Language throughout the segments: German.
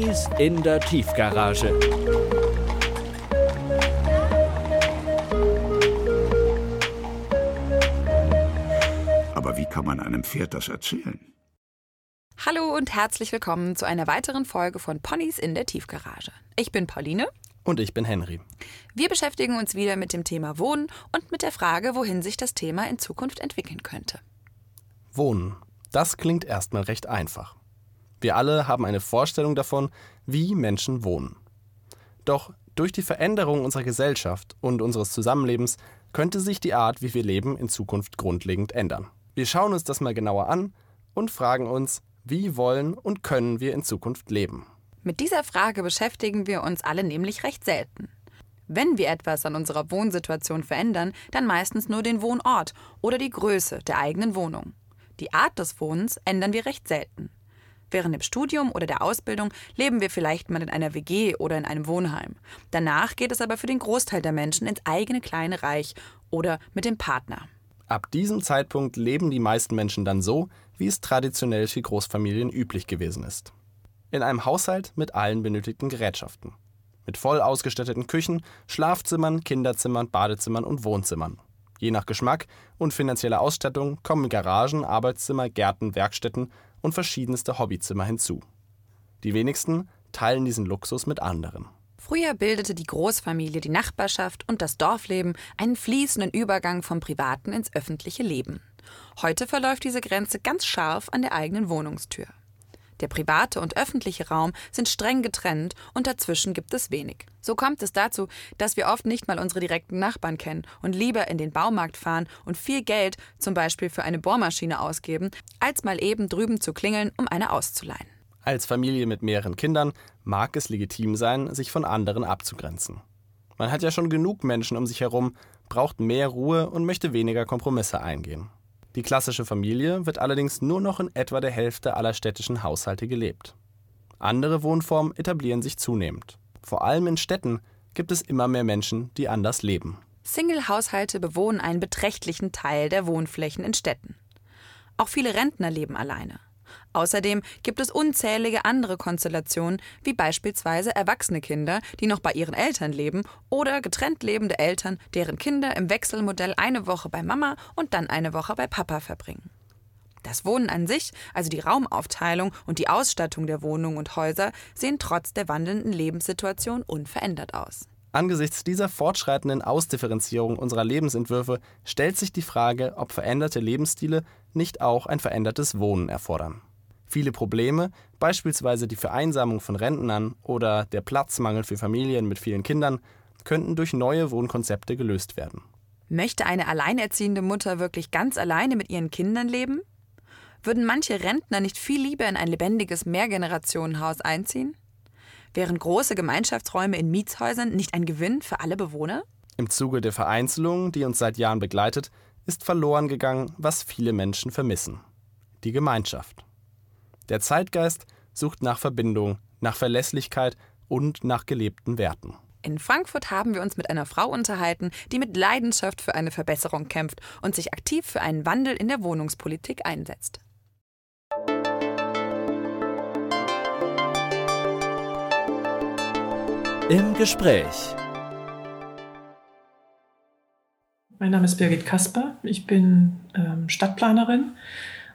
Ponys in der Tiefgarage. Aber wie kann man einem Pferd das erzählen? Hallo und herzlich willkommen zu einer weiteren Folge von Ponys in der Tiefgarage. Ich bin Pauline. Und ich bin Henry. Wir beschäftigen uns wieder mit dem Thema Wohnen und mit der Frage, wohin sich das Thema in Zukunft entwickeln könnte. Wohnen. Das klingt erstmal recht einfach. Wir alle haben eine Vorstellung davon, wie Menschen wohnen. Doch durch die Veränderung unserer Gesellschaft und unseres Zusammenlebens könnte sich die Art, wie wir leben, in Zukunft grundlegend ändern. Wir schauen uns das mal genauer an und fragen uns, wie wollen und können wir in Zukunft leben? Mit dieser Frage beschäftigen wir uns alle nämlich recht selten. Wenn wir etwas an unserer Wohnsituation verändern, dann meistens nur den Wohnort oder die Größe der eigenen Wohnung. Die Art des Wohnens ändern wir recht selten. Während dem Studium oder der Ausbildung leben wir vielleicht mal in einer WG oder in einem Wohnheim. Danach geht es aber für den Großteil der Menschen ins eigene kleine Reich oder mit dem Partner. Ab diesem Zeitpunkt leben die meisten Menschen dann so, wie es traditionell für Großfamilien üblich gewesen ist. In einem Haushalt mit allen benötigten Gerätschaften. Mit voll ausgestatteten Küchen, Schlafzimmern, Kinderzimmern, Badezimmern und Wohnzimmern. Je nach Geschmack und finanzieller Ausstattung kommen Garagen, Arbeitszimmer, Gärten, Werkstätten und verschiedenste Hobbyzimmer hinzu. Die wenigsten teilen diesen Luxus mit anderen. Früher bildete die Großfamilie, die Nachbarschaft und das Dorfleben einen fließenden Übergang vom privaten ins öffentliche Leben. Heute verläuft diese Grenze ganz scharf an der eigenen Wohnungstür. Der private und öffentliche Raum sind streng getrennt und dazwischen gibt es wenig. So kommt es dazu, dass wir oft nicht mal unsere direkten Nachbarn kennen und lieber in den Baumarkt fahren und viel Geld zum Beispiel für eine Bohrmaschine ausgeben, als mal eben drüben zu klingeln, um eine auszuleihen. Als Familie mit mehreren Kindern mag es legitim sein, sich von anderen abzugrenzen. Man hat ja schon genug Menschen um sich herum, braucht mehr Ruhe und möchte weniger Kompromisse eingehen. Die klassische Familie wird allerdings nur noch in etwa der Hälfte aller städtischen Haushalte gelebt. Andere Wohnformen etablieren sich zunehmend. Vor allem in Städten gibt es immer mehr Menschen, die anders leben. Single-Haushalte bewohnen einen beträchtlichen Teil der Wohnflächen in Städten. Auch viele Rentner leben alleine. Außerdem gibt es unzählige andere Konstellationen, wie beispielsweise erwachsene Kinder, die noch bei ihren Eltern leben, oder getrennt lebende Eltern, deren Kinder im Wechselmodell eine Woche bei Mama und dann eine Woche bei Papa verbringen. Das Wohnen an sich, also die Raumaufteilung und die Ausstattung der Wohnungen und Häuser, sehen trotz der wandelnden Lebenssituation unverändert aus. Angesichts dieser fortschreitenden Ausdifferenzierung unserer Lebensentwürfe stellt sich die Frage, ob veränderte Lebensstile nicht auch ein verändertes Wohnen erfordern. Viele Probleme, beispielsweise die Vereinsamung von Rentnern oder der Platzmangel für Familien mit vielen Kindern, könnten durch neue Wohnkonzepte gelöst werden. Möchte eine alleinerziehende Mutter wirklich ganz alleine mit ihren Kindern leben? Würden manche Rentner nicht viel lieber in ein lebendiges Mehrgenerationenhaus einziehen? Wären große Gemeinschaftsräume in Mietshäusern nicht ein Gewinn für alle Bewohner? Im Zuge der Vereinzelung, die uns seit Jahren begleitet, ist verloren gegangen, was viele Menschen vermissen. Die Gemeinschaft. Der Zeitgeist sucht nach Verbindung, nach Verlässlichkeit und nach gelebten Werten. In Frankfurt haben wir uns mit einer Frau unterhalten, die mit Leidenschaft für eine Verbesserung kämpft und sich aktiv für einen Wandel in der Wohnungspolitik einsetzt. Im Gespräch. Mein Name ist Birgit Kasper. Ich bin ähm, Stadtplanerin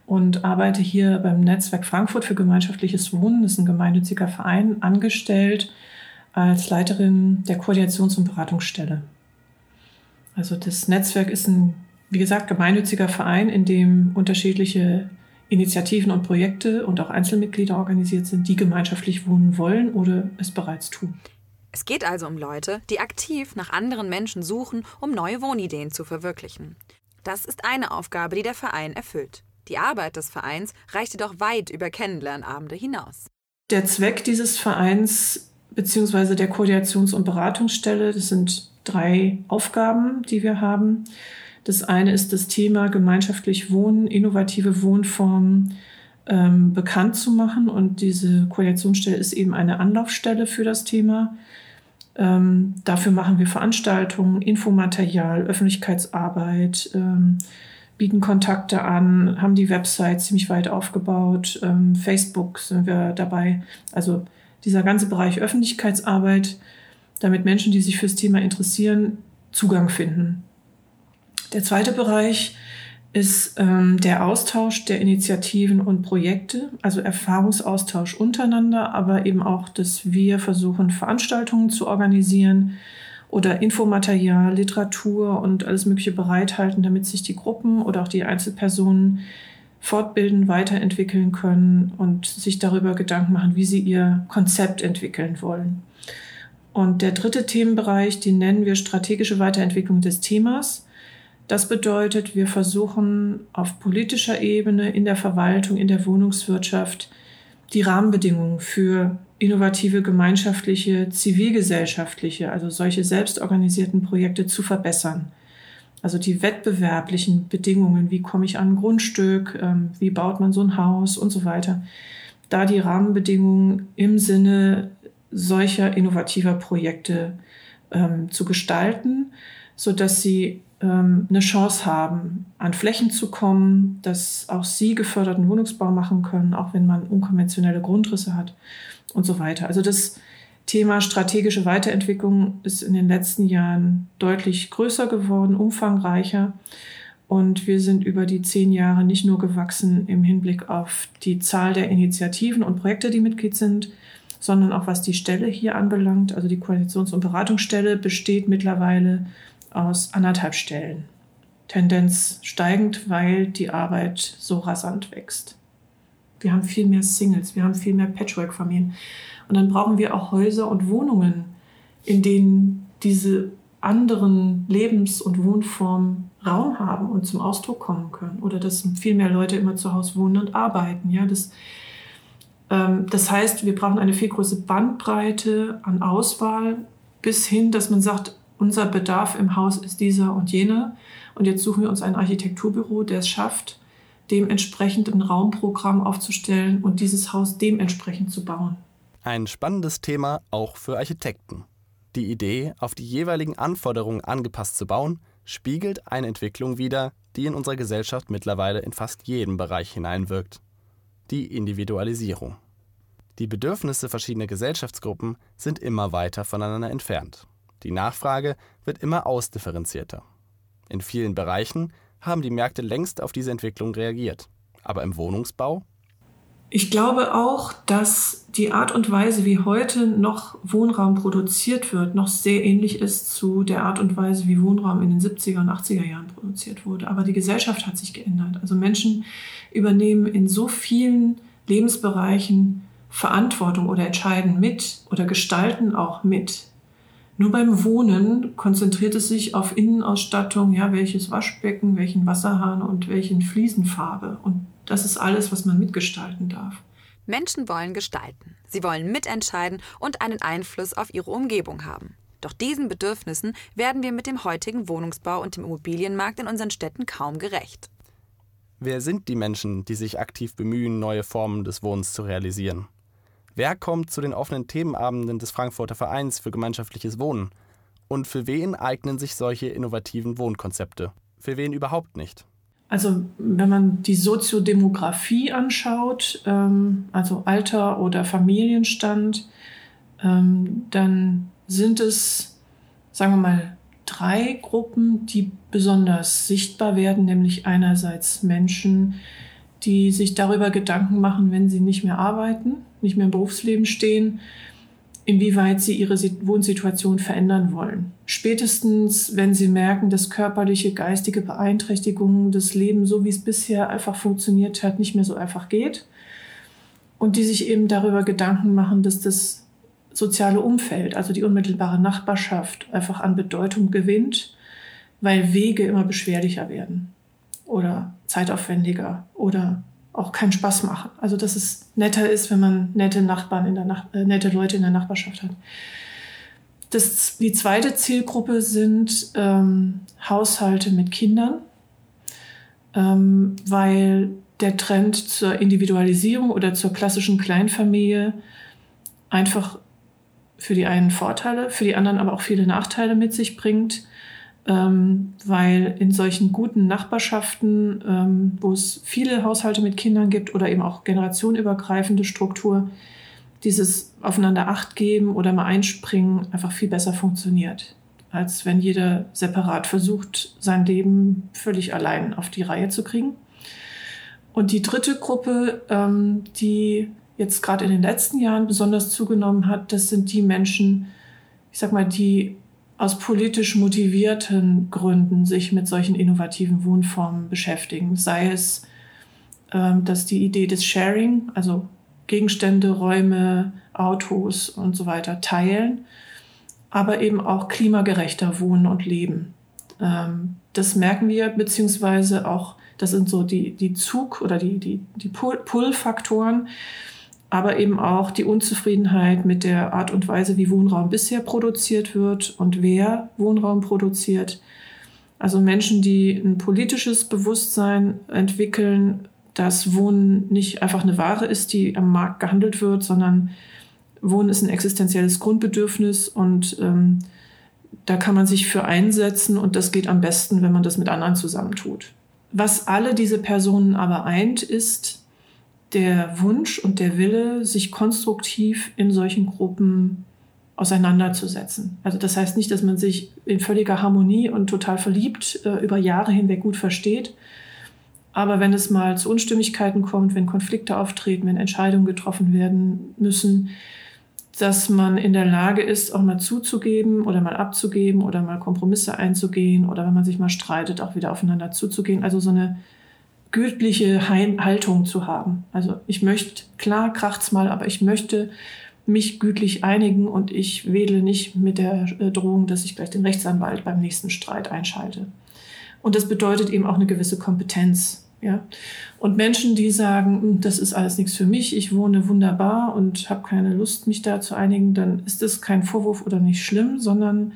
und arbeite hier beim Netzwerk Frankfurt für gemeinschaftliches Wohnen. Das ist ein gemeinnütziger Verein, angestellt als Leiterin der Koordinations- und Beratungsstelle. Also das Netzwerk ist ein, wie gesagt, gemeinnütziger Verein, in dem unterschiedliche Initiativen und Projekte und auch Einzelmitglieder organisiert sind, die gemeinschaftlich wohnen wollen oder es bereits tun. Es geht also um Leute, die aktiv nach anderen Menschen suchen, um neue Wohnideen zu verwirklichen. Das ist eine Aufgabe, die der Verein erfüllt. Die Arbeit des Vereins reicht jedoch weit über Kennenlernabende hinaus. Der Zweck dieses Vereins bzw. der Koordinations- und Beratungsstelle, das sind drei Aufgaben, die wir haben. Das eine ist das Thema gemeinschaftlich Wohnen, innovative Wohnformen ähm, bekannt zu machen. Und diese Koordinationsstelle ist eben eine Anlaufstelle für das Thema. Ähm, dafür machen wir Veranstaltungen, Infomaterial, Öffentlichkeitsarbeit, ähm, bieten Kontakte an, haben die Website ziemlich weit aufgebaut. Ähm, Facebook sind wir dabei. Also dieser ganze Bereich Öffentlichkeitsarbeit, damit Menschen, die sich fürs Thema interessieren, Zugang finden. Der zweite Bereich ist ähm, der Austausch der Initiativen und Projekte, also Erfahrungsaustausch untereinander, aber eben auch, dass wir versuchen, Veranstaltungen zu organisieren oder Infomaterial, Literatur und alles Mögliche bereithalten, damit sich die Gruppen oder auch die Einzelpersonen fortbilden, weiterentwickeln können und sich darüber Gedanken machen, wie sie ihr Konzept entwickeln wollen. Und der dritte Themenbereich, den nennen wir strategische Weiterentwicklung des Themas. Das bedeutet, wir versuchen auf politischer Ebene, in der Verwaltung, in der Wohnungswirtschaft die Rahmenbedingungen für innovative gemeinschaftliche, zivilgesellschaftliche, also solche selbstorganisierten Projekte zu verbessern. Also die wettbewerblichen Bedingungen, wie komme ich an ein Grundstück, ähm, wie baut man so ein Haus und so weiter. Da die Rahmenbedingungen im Sinne solcher innovativer Projekte ähm, zu gestalten, so dass sie ähm, eine Chance haben, an Flächen zu kommen, dass auch sie geförderten Wohnungsbau machen können, auch wenn man unkonventionelle Grundrisse hat und so weiter. Also das Thema strategische Weiterentwicklung ist in den letzten Jahren deutlich größer geworden, umfangreicher. Und wir sind über die zehn Jahre nicht nur gewachsen im Hinblick auf die Zahl der Initiativen und Projekte, die Mitglied sind, sondern auch was die Stelle hier anbelangt. Also die Koalitions- und Beratungsstelle besteht mittlerweile aus anderthalb Stellen. Tendenz steigend, weil die Arbeit so rasant wächst. Wir haben viel mehr Singles, wir haben viel mehr Patchwork-Familien. Und dann brauchen wir auch Häuser und Wohnungen, in denen diese anderen Lebens- und Wohnformen Raum haben und zum Ausdruck kommen können. Oder dass viel mehr Leute immer zu Hause wohnen und arbeiten. Ja, das, ähm, das heißt, wir brauchen eine viel größere Bandbreite an Auswahl bis hin, dass man sagt, unser Bedarf im Haus ist dieser und jener. Und jetzt suchen wir uns ein Architekturbüro, der es schafft, dementsprechend ein Raumprogramm aufzustellen und dieses Haus dementsprechend zu bauen. Ein spannendes Thema auch für Architekten. Die Idee, auf die jeweiligen Anforderungen angepasst zu bauen, spiegelt eine Entwicklung wider, die in unserer Gesellschaft mittlerweile in fast jedem Bereich hineinwirkt. Die Individualisierung. Die Bedürfnisse verschiedener Gesellschaftsgruppen sind immer weiter voneinander entfernt. Die Nachfrage wird immer ausdifferenzierter. In vielen Bereichen haben die Märkte längst auf diese Entwicklung reagiert. Aber im Wohnungsbau? Ich glaube auch, dass die Art und Weise, wie heute noch Wohnraum produziert wird, noch sehr ähnlich ist zu der Art und Weise, wie Wohnraum in den 70er und 80er Jahren produziert wurde. Aber die Gesellschaft hat sich geändert. Also Menschen übernehmen in so vielen Lebensbereichen Verantwortung oder entscheiden mit oder gestalten auch mit. Nur beim Wohnen konzentriert es sich auf Innenausstattung, ja, welches Waschbecken, welchen Wasserhahn und welchen Fliesenfarbe. Und das ist alles, was man mitgestalten darf. Menschen wollen gestalten. Sie wollen mitentscheiden und einen Einfluss auf ihre Umgebung haben. Doch diesen Bedürfnissen werden wir mit dem heutigen Wohnungsbau und dem Immobilienmarkt in unseren Städten kaum gerecht. Wer sind die Menschen, die sich aktiv bemühen, neue Formen des Wohnens zu realisieren? Wer kommt zu den offenen Themenabenden des Frankfurter Vereins für gemeinschaftliches Wohnen? Und für wen eignen sich solche innovativen Wohnkonzepte? Für wen überhaupt nicht? Also wenn man die Soziodemografie anschaut, ähm, also Alter oder Familienstand, ähm, dann sind es, sagen wir mal, drei Gruppen, die besonders sichtbar werden, nämlich einerseits Menschen, die sich darüber Gedanken machen, wenn sie nicht mehr arbeiten, nicht mehr im Berufsleben stehen, inwieweit sie ihre Wohnsituation verändern wollen. Spätestens, wenn sie merken, dass körperliche, geistige Beeinträchtigungen das Leben, so wie es bisher einfach funktioniert hat, nicht mehr so einfach geht. Und die sich eben darüber Gedanken machen, dass das soziale Umfeld, also die unmittelbare Nachbarschaft, einfach an Bedeutung gewinnt, weil Wege immer beschwerlicher werden oder zeitaufwendiger oder auch keinen Spaß machen. Also dass es netter ist, wenn man nette Nachbarn in der Nach äh, nette Leute in der Nachbarschaft hat. Das, die zweite Zielgruppe sind ähm, Haushalte mit Kindern, ähm, weil der Trend zur Individualisierung oder zur klassischen Kleinfamilie einfach für die einen Vorteile, für die anderen aber auch viele Nachteile mit sich bringt ähm, weil in solchen guten Nachbarschaften, ähm, wo es viele Haushalte mit Kindern gibt oder eben auch generationenübergreifende Struktur, dieses aufeinander Acht geben oder mal einspringen einfach viel besser funktioniert, als wenn jeder separat versucht, sein Leben völlig allein auf die Reihe zu kriegen. Und die dritte Gruppe, ähm, die jetzt gerade in den letzten Jahren besonders zugenommen hat, das sind die Menschen, ich sag mal, die aus politisch motivierten Gründen sich mit solchen innovativen Wohnformen beschäftigen. Sei es, ähm, dass die Idee des Sharing, also Gegenstände, Räume, Autos und so weiter teilen, aber eben auch klimagerechter wohnen und leben. Ähm, das merken wir, beziehungsweise auch, das sind so die, die Zug- oder die, die, die Pull-Faktoren, aber eben auch die Unzufriedenheit mit der Art und Weise, wie Wohnraum bisher produziert wird und wer Wohnraum produziert. Also Menschen, die ein politisches Bewusstsein entwickeln, dass Wohnen nicht einfach eine Ware ist, die am Markt gehandelt wird, sondern Wohnen ist ein existenzielles Grundbedürfnis und ähm, da kann man sich für einsetzen und das geht am besten, wenn man das mit anderen zusammentut. Was alle diese Personen aber eint, ist der Wunsch und der Wille, sich konstruktiv in solchen Gruppen auseinanderzusetzen. Also das heißt nicht, dass man sich in völliger Harmonie und total verliebt äh, über Jahre hinweg gut versteht, aber wenn es mal zu Unstimmigkeiten kommt, wenn Konflikte auftreten, wenn Entscheidungen getroffen werden müssen, dass man in der Lage ist, auch mal zuzugeben oder mal abzugeben oder mal Kompromisse einzugehen oder wenn man sich mal streitet, auch wieder aufeinander zuzugehen. Also so eine gütliche Haltung zu haben. Also ich möchte, klar kracht's mal, aber ich möchte mich gütlich einigen und ich wedle nicht mit der äh, Drohung, dass ich gleich den Rechtsanwalt beim nächsten Streit einschalte. Und das bedeutet eben auch eine gewisse Kompetenz. Ja? Und Menschen, die sagen, hm, das ist alles nichts für mich, ich wohne wunderbar und habe keine Lust, mich da zu einigen, dann ist das kein Vorwurf oder nicht schlimm, sondern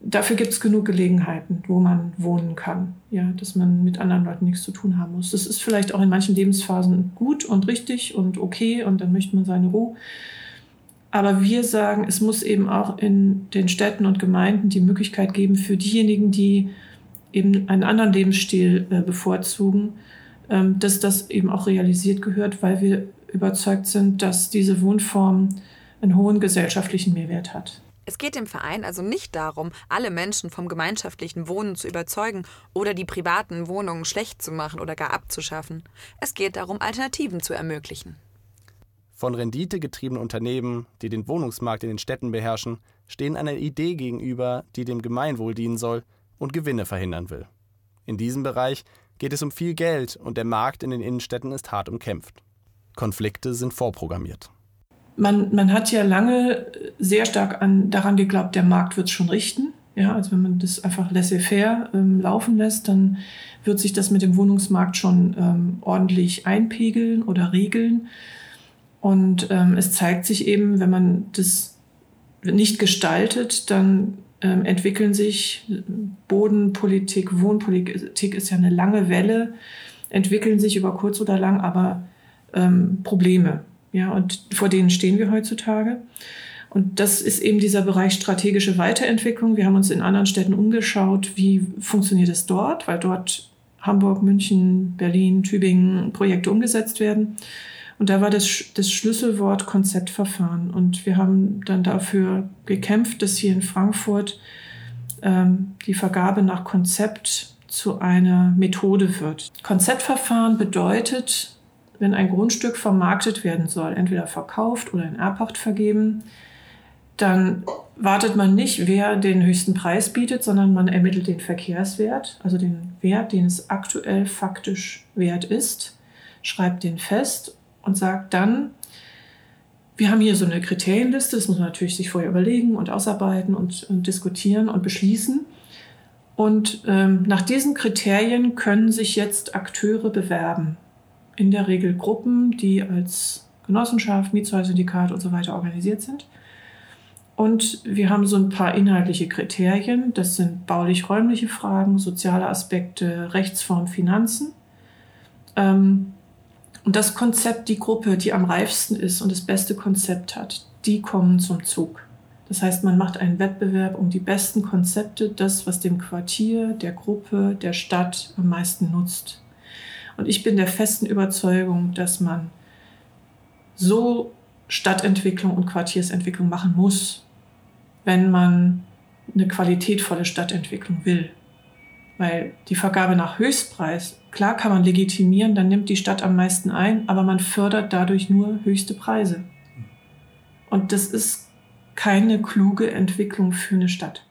dafür gibt es genug Gelegenheiten, wo man wohnen kann, ja, dass man mit anderen Leuten nichts zu tun haben muss. Das ist vielleicht auch in manchen Lebensphasen gut und richtig und okay und dann möchte man seine Ruhe. Aber wir sagen, es muss eben auch in den Städten und Gemeinden die Möglichkeit geben für diejenigen, die eben einen anderen Lebensstil äh, bevorzugen, ähm, dass das eben auch realisiert gehört, weil wir überzeugt sind, dass diese Wohnform einen hohen gesellschaftlichen Mehrwert hat. Es geht dem Verein also nicht darum, alle Menschen vom gemeinschaftlichen Wohnen zu überzeugen oder die privaten Wohnungen schlecht zu machen oder gar abzuschaffen. Es geht darum, Alternativen zu ermöglichen. Von Rendite getriebene Unternehmen, die den Wohnungsmarkt in den Städten beherrschen, stehen einer Idee gegenüber, die dem Gemeinwohl dienen soll und Gewinne verhindern will. In diesem Bereich geht es um viel Geld und der Markt in den Innenstädten ist hart umkämpft. Konflikte sind vorprogrammiert. Man, man hat ja lange sehr stark an, daran geglaubt, der Markt wird es schon richten. Ja, also wenn man das einfach laissez-faire ähm, laufen lässt, dann wird sich das mit dem Wohnungsmarkt schon ähm, ordentlich einpegeln oder regeln. Und ähm, es zeigt sich eben, wenn man das nicht gestaltet, dann ähm, entwickeln sich. Bodenpolitik, Wohnpolitik ist ja eine lange Welle, entwickeln sich über kurz oder lang aber ähm, Probleme. Ja, und vor denen stehen wir heutzutage. Und das ist eben dieser Bereich strategische Weiterentwicklung. Wir haben uns in anderen Städten umgeschaut, wie funktioniert es dort, weil dort Hamburg, München, Berlin, Tübingen Projekte umgesetzt werden. Und da war das, das Schlüsselwort Konzeptverfahren. Und wir haben dann dafür gekämpft, dass hier in Frankfurt ähm, die Vergabe nach Konzept zu einer Methode wird. Konzeptverfahren bedeutet, wenn ein Grundstück vermarktet werden soll, entweder verkauft oder in Erbpacht vergeben, dann wartet man nicht, wer den höchsten Preis bietet, sondern man ermittelt den Verkehrswert, also den Wert, den es aktuell faktisch wert ist, schreibt den fest und sagt dann, wir haben hier so eine Kriterienliste, das muss man natürlich sich vorher überlegen und ausarbeiten und, und diskutieren und beschließen. Und ähm, nach diesen Kriterien können sich jetzt Akteure bewerben. In der Regel Gruppen, die als Genossenschaft, Mietshäuser-Syndikat und so weiter organisiert sind. Und wir haben so ein paar inhaltliche Kriterien. Das sind baulich-räumliche Fragen, soziale Aspekte, Rechtsform, Finanzen. Ähm, und das Konzept, die Gruppe, die am reifsten ist und das beste Konzept hat, die kommen zum Zug. Das heißt, man macht einen Wettbewerb um die besten Konzepte, das, was dem Quartier, der Gruppe, der Stadt am meisten nutzt. Und ich bin der festen Überzeugung, dass man so Stadtentwicklung und Quartiersentwicklung machen muss, wenn man eine qualitätvolle Stadtentwicklung will. Weil die Vergabe nach Höchstpreis, klar kann man legitimieren, dann nimmt die Stadt am meisten ein, aber man fördert dadurch nur höchste Preise. Und das ist keine kluge Entwicklung für eine Stadt.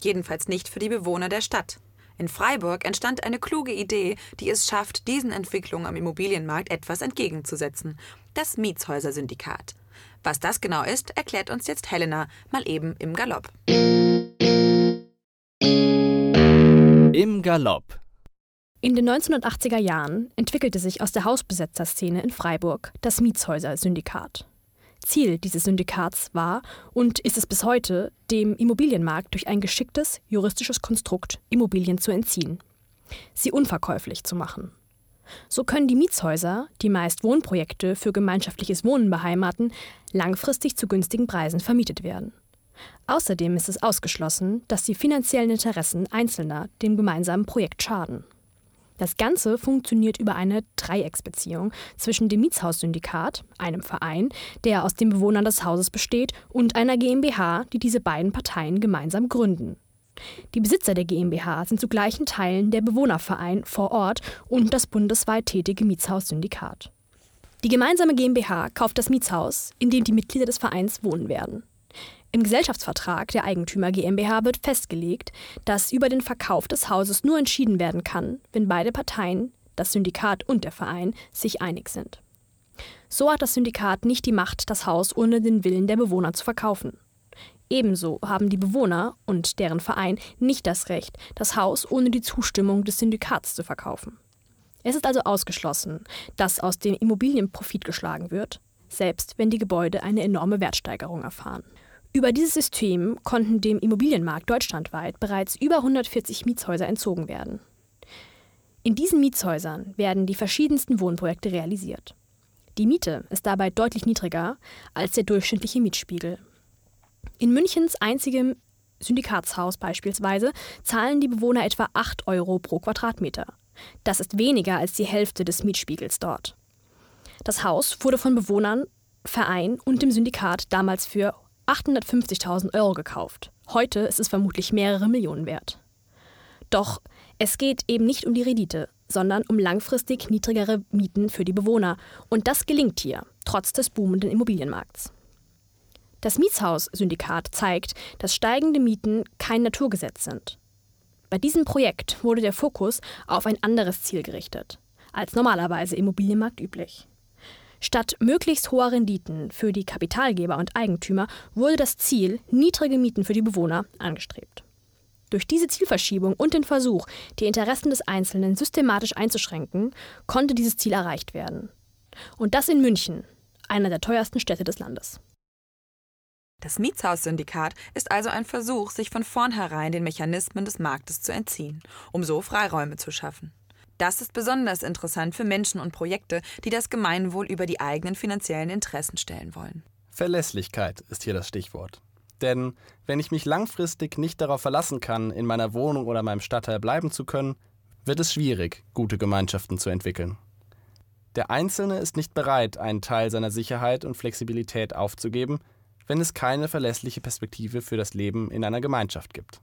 Jedenfalls nicht für die Bewohner der Stadt. In Freiburg entstand eine kluge Idee, die es schafft, diesen Entwicklungen am Immobilienmarkt etwas entgegenzusetzen. Das Mietshäuser-Syndikat. Was das genau ist, erklärt uns jetzt Helena, mal eben im Galopp. Im Galopp. In den 1980er Jahren entwickelte sich aus der Hausbesetzerszene in Freiburg das Mietshäuser-Syndikat. Ziel dieses Syndikats war und ist es bis heute, dem Immobilienmarkt durch ein geschicktes juristisches Konstrukt Immobilien zu entziehen, sie unverkäuflich zu machen. So können die Mietshäuser, die meist Wohnprojekte für gemeinschaftliches Wohnen beheimaten, langfristig zu günstigen Preisen vermietet werden. Außerdem ist es ausgeschlossen, dass die finanziellen Interessen Einzelner dem gemeinsamen Projekt schaden. Das Ganze funktioniert über eine Dreiecksbeziehung zwischen dem Mietshaussyndikat, einem Verein, der aus den Bewohnern des Hauses besteht, und einer GmbH, die diese beiden Parteien gemeinsam gründen. Die Besitzer der GmbH sind zu gleichen Teilen der Bewohnerverein vor Ort und das bundesweit tätige Mietshaussyndikat. Die gemeinsame GmbH kauft das Mietshaus, in dem die Mitglieder des Vereins wohnen werden. Im Gesellschaftsvertrag der Eigentümer GmbH wird festgelegt, dass über den Verkauf des Hauses nur entschieden werden kann, wenn beide Parteien, das Syndikat und der Verein, sich einig sind. So hat das Syndikat nicht die Macht, das Haus ohne den Willen der Bewohner zu verkaufen. Ebenso haben die Bewohner und deren Verein nicht das Recht, das Haus ohne die Zustimmung des Syndikats zu verkaufen. Es ist also ausgeschlossen, dass aus dem Immobilienprofit geschlagen wird, selbst wenn die Gebäude eine enorme Wertsteigerung erfahren. Über dieses System konnten dem Immobilienmarkt deutschlandweit bereits über 140 Mietshäuser entzogen werden. In diesen Mietshäusern werden die verschiedensten Wohnprojekte realisiert. Die Miete ist dabei deutlich niedriger als der durchschnittliche Mietspiegel. In Münchens einzigem Syndikatshaus beispielsweise zahlen die Bewohner etwa 8 Euro pro Quadratmeter. Das ist weniger als die Hälfte des Mietspiegels dort. Das Haus wurde von Bewohnern, Verein und dem Syndikat damals für 850.000 Euro gekauft. Heute ist es vermutlich mehrere Millionen wert. Doch es geht eben nicht um die Rendite, sondern um langfristig niedrigere Mieten für die Bewohner. Und das gelingt hier, trotz des boomenden Immobilienmarkts. Das Mietshaus-Syndikat zeigt, dass steigende Mieten kein Naturgesetz sind. Bei diesem Projekt wurde der Fokus auf ein anderes Ziel gerichtet, als normalerweise im Immobilienmarkt üblich. Statt möglichst hoher Renditen für die Kapitalgeber und Eigentümer wurde das Ziel, niedrige Mieten für die Bewohner, angestrebt. Durch diese Zielverschiebung und den Versuch, die Interessen des Einzelnen systematisch einzuschränken, konnte dieses Ziel erreicht werden. Und das in München, einer der teuersten Städte des Landes. Das Mietshaussyndikat ist also ein Versuch, sich von vornherein den Mechanismen des Marktes zu entziehen, um so Freiräume zu schaffen. Das ist besonders interessant für Menschen und Projekte, die das Gemeinwohl über die eigenen finanziellen Interessen stellen wollen. Verlässlichkeit ist hier das Stichwort. Denn wenn ich mich langfristig nicht darauf verlassen kann, in meiner Wohnung oder meinem Stadtteil bleiben zu können, wird es schwierig, gute Gemeinschaften zu entwickeln. Der Einzelne ist nicht bereit, einen Teil seiner Sicherheit und Flexibilität aufzugeben, wenn es keine verlässliche Perspektive für das Leben in einer Gemeinschaft gibt.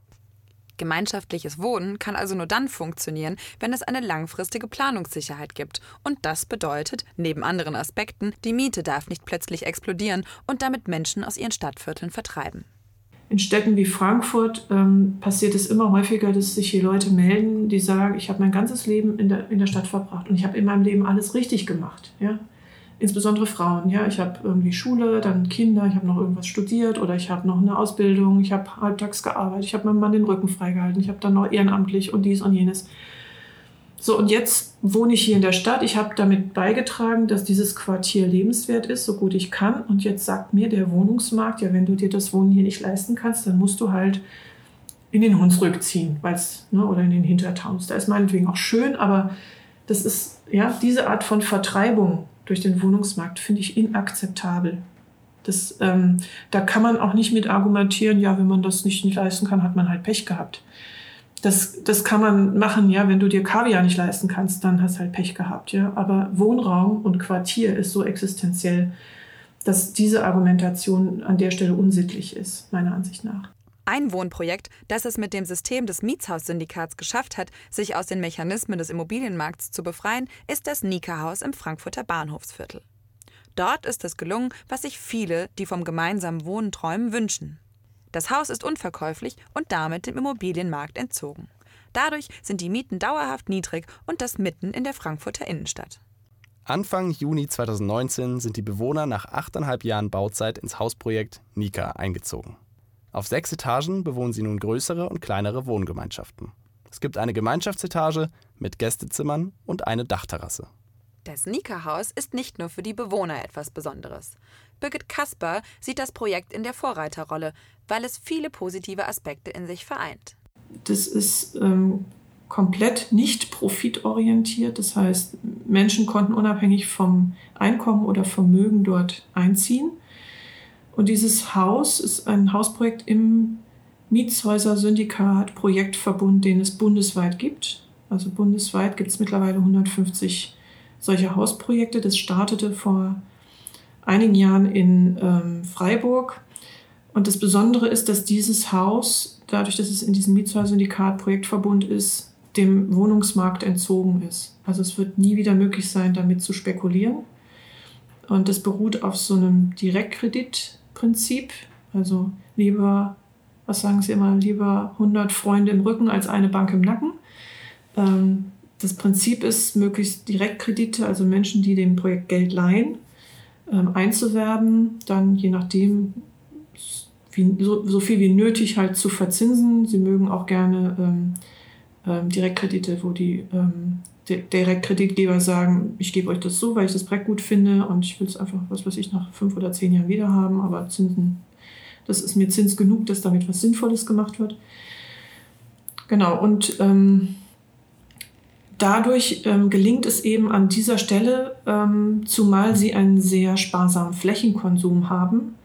Gemeinschaftliches Wohnen kann also nur dann funktionieren, wenn es eine langfristige Planungssicherheit gibt. Und das bedeutet, neben anderen Aspekten, die Miete darf nicht plötzlich explodieren und damit Menschen aus ihren Stadtvierteln vertreiben. In Städten wie Frankfurt ähm, passiert es immer häufiger, dass sich hier Leute melden, die sagen, ich habe mein ganzes Leben in der, in der Stadt verbracht und ich habe in meinem Leben alles richtig gemacht. Ja? Insbesondere Frauen. Ja, ich habe irgendwie Schule, dann Kinder, ich habe noch irgendwas studiert oder ich habe noch eine Ausbildung, ich habe halbtags gearbeitet, ich habe meinem Mann den Rücken freigehalten, ich habe dann noch ehrenamtlich und dies und jenes. So, und jetzt wohne ich hier in der Stadt. Ich habe damit beigetragen, dass dieses Quartier lebenswert ist, so gut ich kann. Und jetzt sagt mir der Wohnungsmarkt, ja, wenn du dir das Wohnen hier nicht leisten kannst, dann musst du halt in den Hunsrück ziehen, weil's, ne, oder in den Hintertowns. Da ist meinetwegen auch schön, aber das ist, ja, diese Art von Vertreibung durch den Wohnungsmarkt finde ich inakzeptabel. Das, ähm, da kann man auch nicht mit argumentieren, ja, wenn man das nicht, nicht leisten kann, hat man halt Pech gehabt. Das, das kann man machen, ja, wenn du dir Kaviar nicht leisten kannst, dann hast halt Pech gehabt, ja. Aber Wohnraum und Quartier ist so existenziell, dass diese Argumentation an der Stelle unsittlich ist, meiner Ansicht nach. Ein Wohnprojekt, das es mit dem System des Mietshaussyndikats geschafft hat, sich aus den Mechanismen des Immobilienmarkts zu befreien, ist das Nika-Haus im Frankfurter Bahnhofsviertel. Dort ist es gelungen, was sich viele, die vom gemeinsamen Wohnen träumen, wünschen. Das Haus ist unverkäuflich und damit dem Immobilienmarkt entzogen. Dadurch sind die Mieten dauerhaft niedrig und das mitten in der Frankfurter Innenstadt. Anfang Juni 2019 sind die Bewohner nach achteinhalb Jahren Bauzeit ins Hausprojekt Nika eingezogen. Auf sechs Etagen bewohnen sie nun größere und kleinere Wohngemeinschaften. Es gibt eine Gemeinschaftsetage mit Gästezimmern und eine Dachterrasse. Das Nika-Haus ist nicht nur für die Bewohner etwas Besonderes. Birgit Kasper sieht das Projekt in der Vorreiterrolle, weil es viele positive Aspekte in sich vereint. Das ist ähm, komplett nicht profitorientiert. Das heißt, Menschen konnten unabhängig vom Einkommen oder Vermögen dort einziehen. Und dieses Haus ist ein Hausprojekt im Mietshäuser-Syndikat, Projektverbund, den es bundesweit gibt. Also bundesweit gibt es mittlerweile 150 solche Hausprojekte. Das startete vor einigen Jahren in ähm, Freiburg. Und das Besondere ist, dass dieses Haus, dadurch, dass es in diesem Mietshäuser-Syndikat Projektverbund ist, dem Wohnungsmarkt entzogen ist. Also es wird nie wieder möglich sein, damit zu spekulieren. Und das beruht auf so einem Direktkredit, Prinzip. Also lieber, was sagen Sie immer, lieber 100 Freunde im Rücken als eine Bank im Nacken. Ähm, das Prinzip ist, möglichst Direktkredite, also Menschen, die dem Projekt Geld leihen, ähm, einzuwerben, dann je nachdem wie, so, so, viel wie nötig halt zu verzinsen. Sie mögen auch gerne ähm, ähm Direktkredite, wo die ähm, Direktkreditgeber sagen, ich gebe euch das so, weil ich das Projekt gut finde und ich will es einfach, was weiß ich, nach fünf oder zehn Jahren wieder haben, aber Zinsen, das ist mir Zins genug, dass damit was Sinnvolles gemacht wird. Genau, und ähm, dadurch ähm, gelingt es eben an dieser Stelle, ähm, zumal sie einen sehr sparsamen Flächenkonsum haben,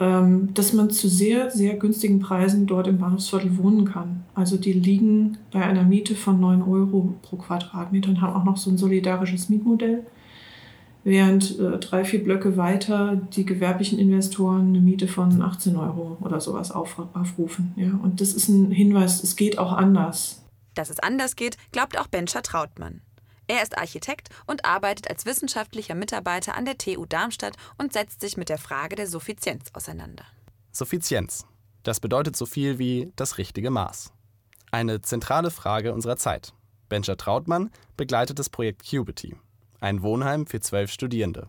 dass man zu sehr, sehr günstigen Preisen dort im Bahnhofsviertel wohnen kann. Also die liegen bei einer Miete von 9 Euro pro Quadratmeter und haben auch noch so ein solidarisches Mietmodell. Während äh, drei, vier Blöcke weiter die gewerblichen Investoren eine Miete von 18 Euro oder sowas auf, aufrufen. Ja? Und das ist ein Hinweis, es geht auch anders. Dass es anders geht, glaubt auch Bencher Trautmann. Er ist Architekt und arbeitet als wissenschaftlicher Mitarbeiter an der TU Darmstadt und setzt sich mit der Frage der Suffizienz auseinander. Suffizienz. Das bedeutet so viel wie das richtige Maß. Eine zentrale Frage unserer Zeit. Bencher Trautmann begleitet das Projekt Cubity, ein Wohnheim für zwölf Studierende.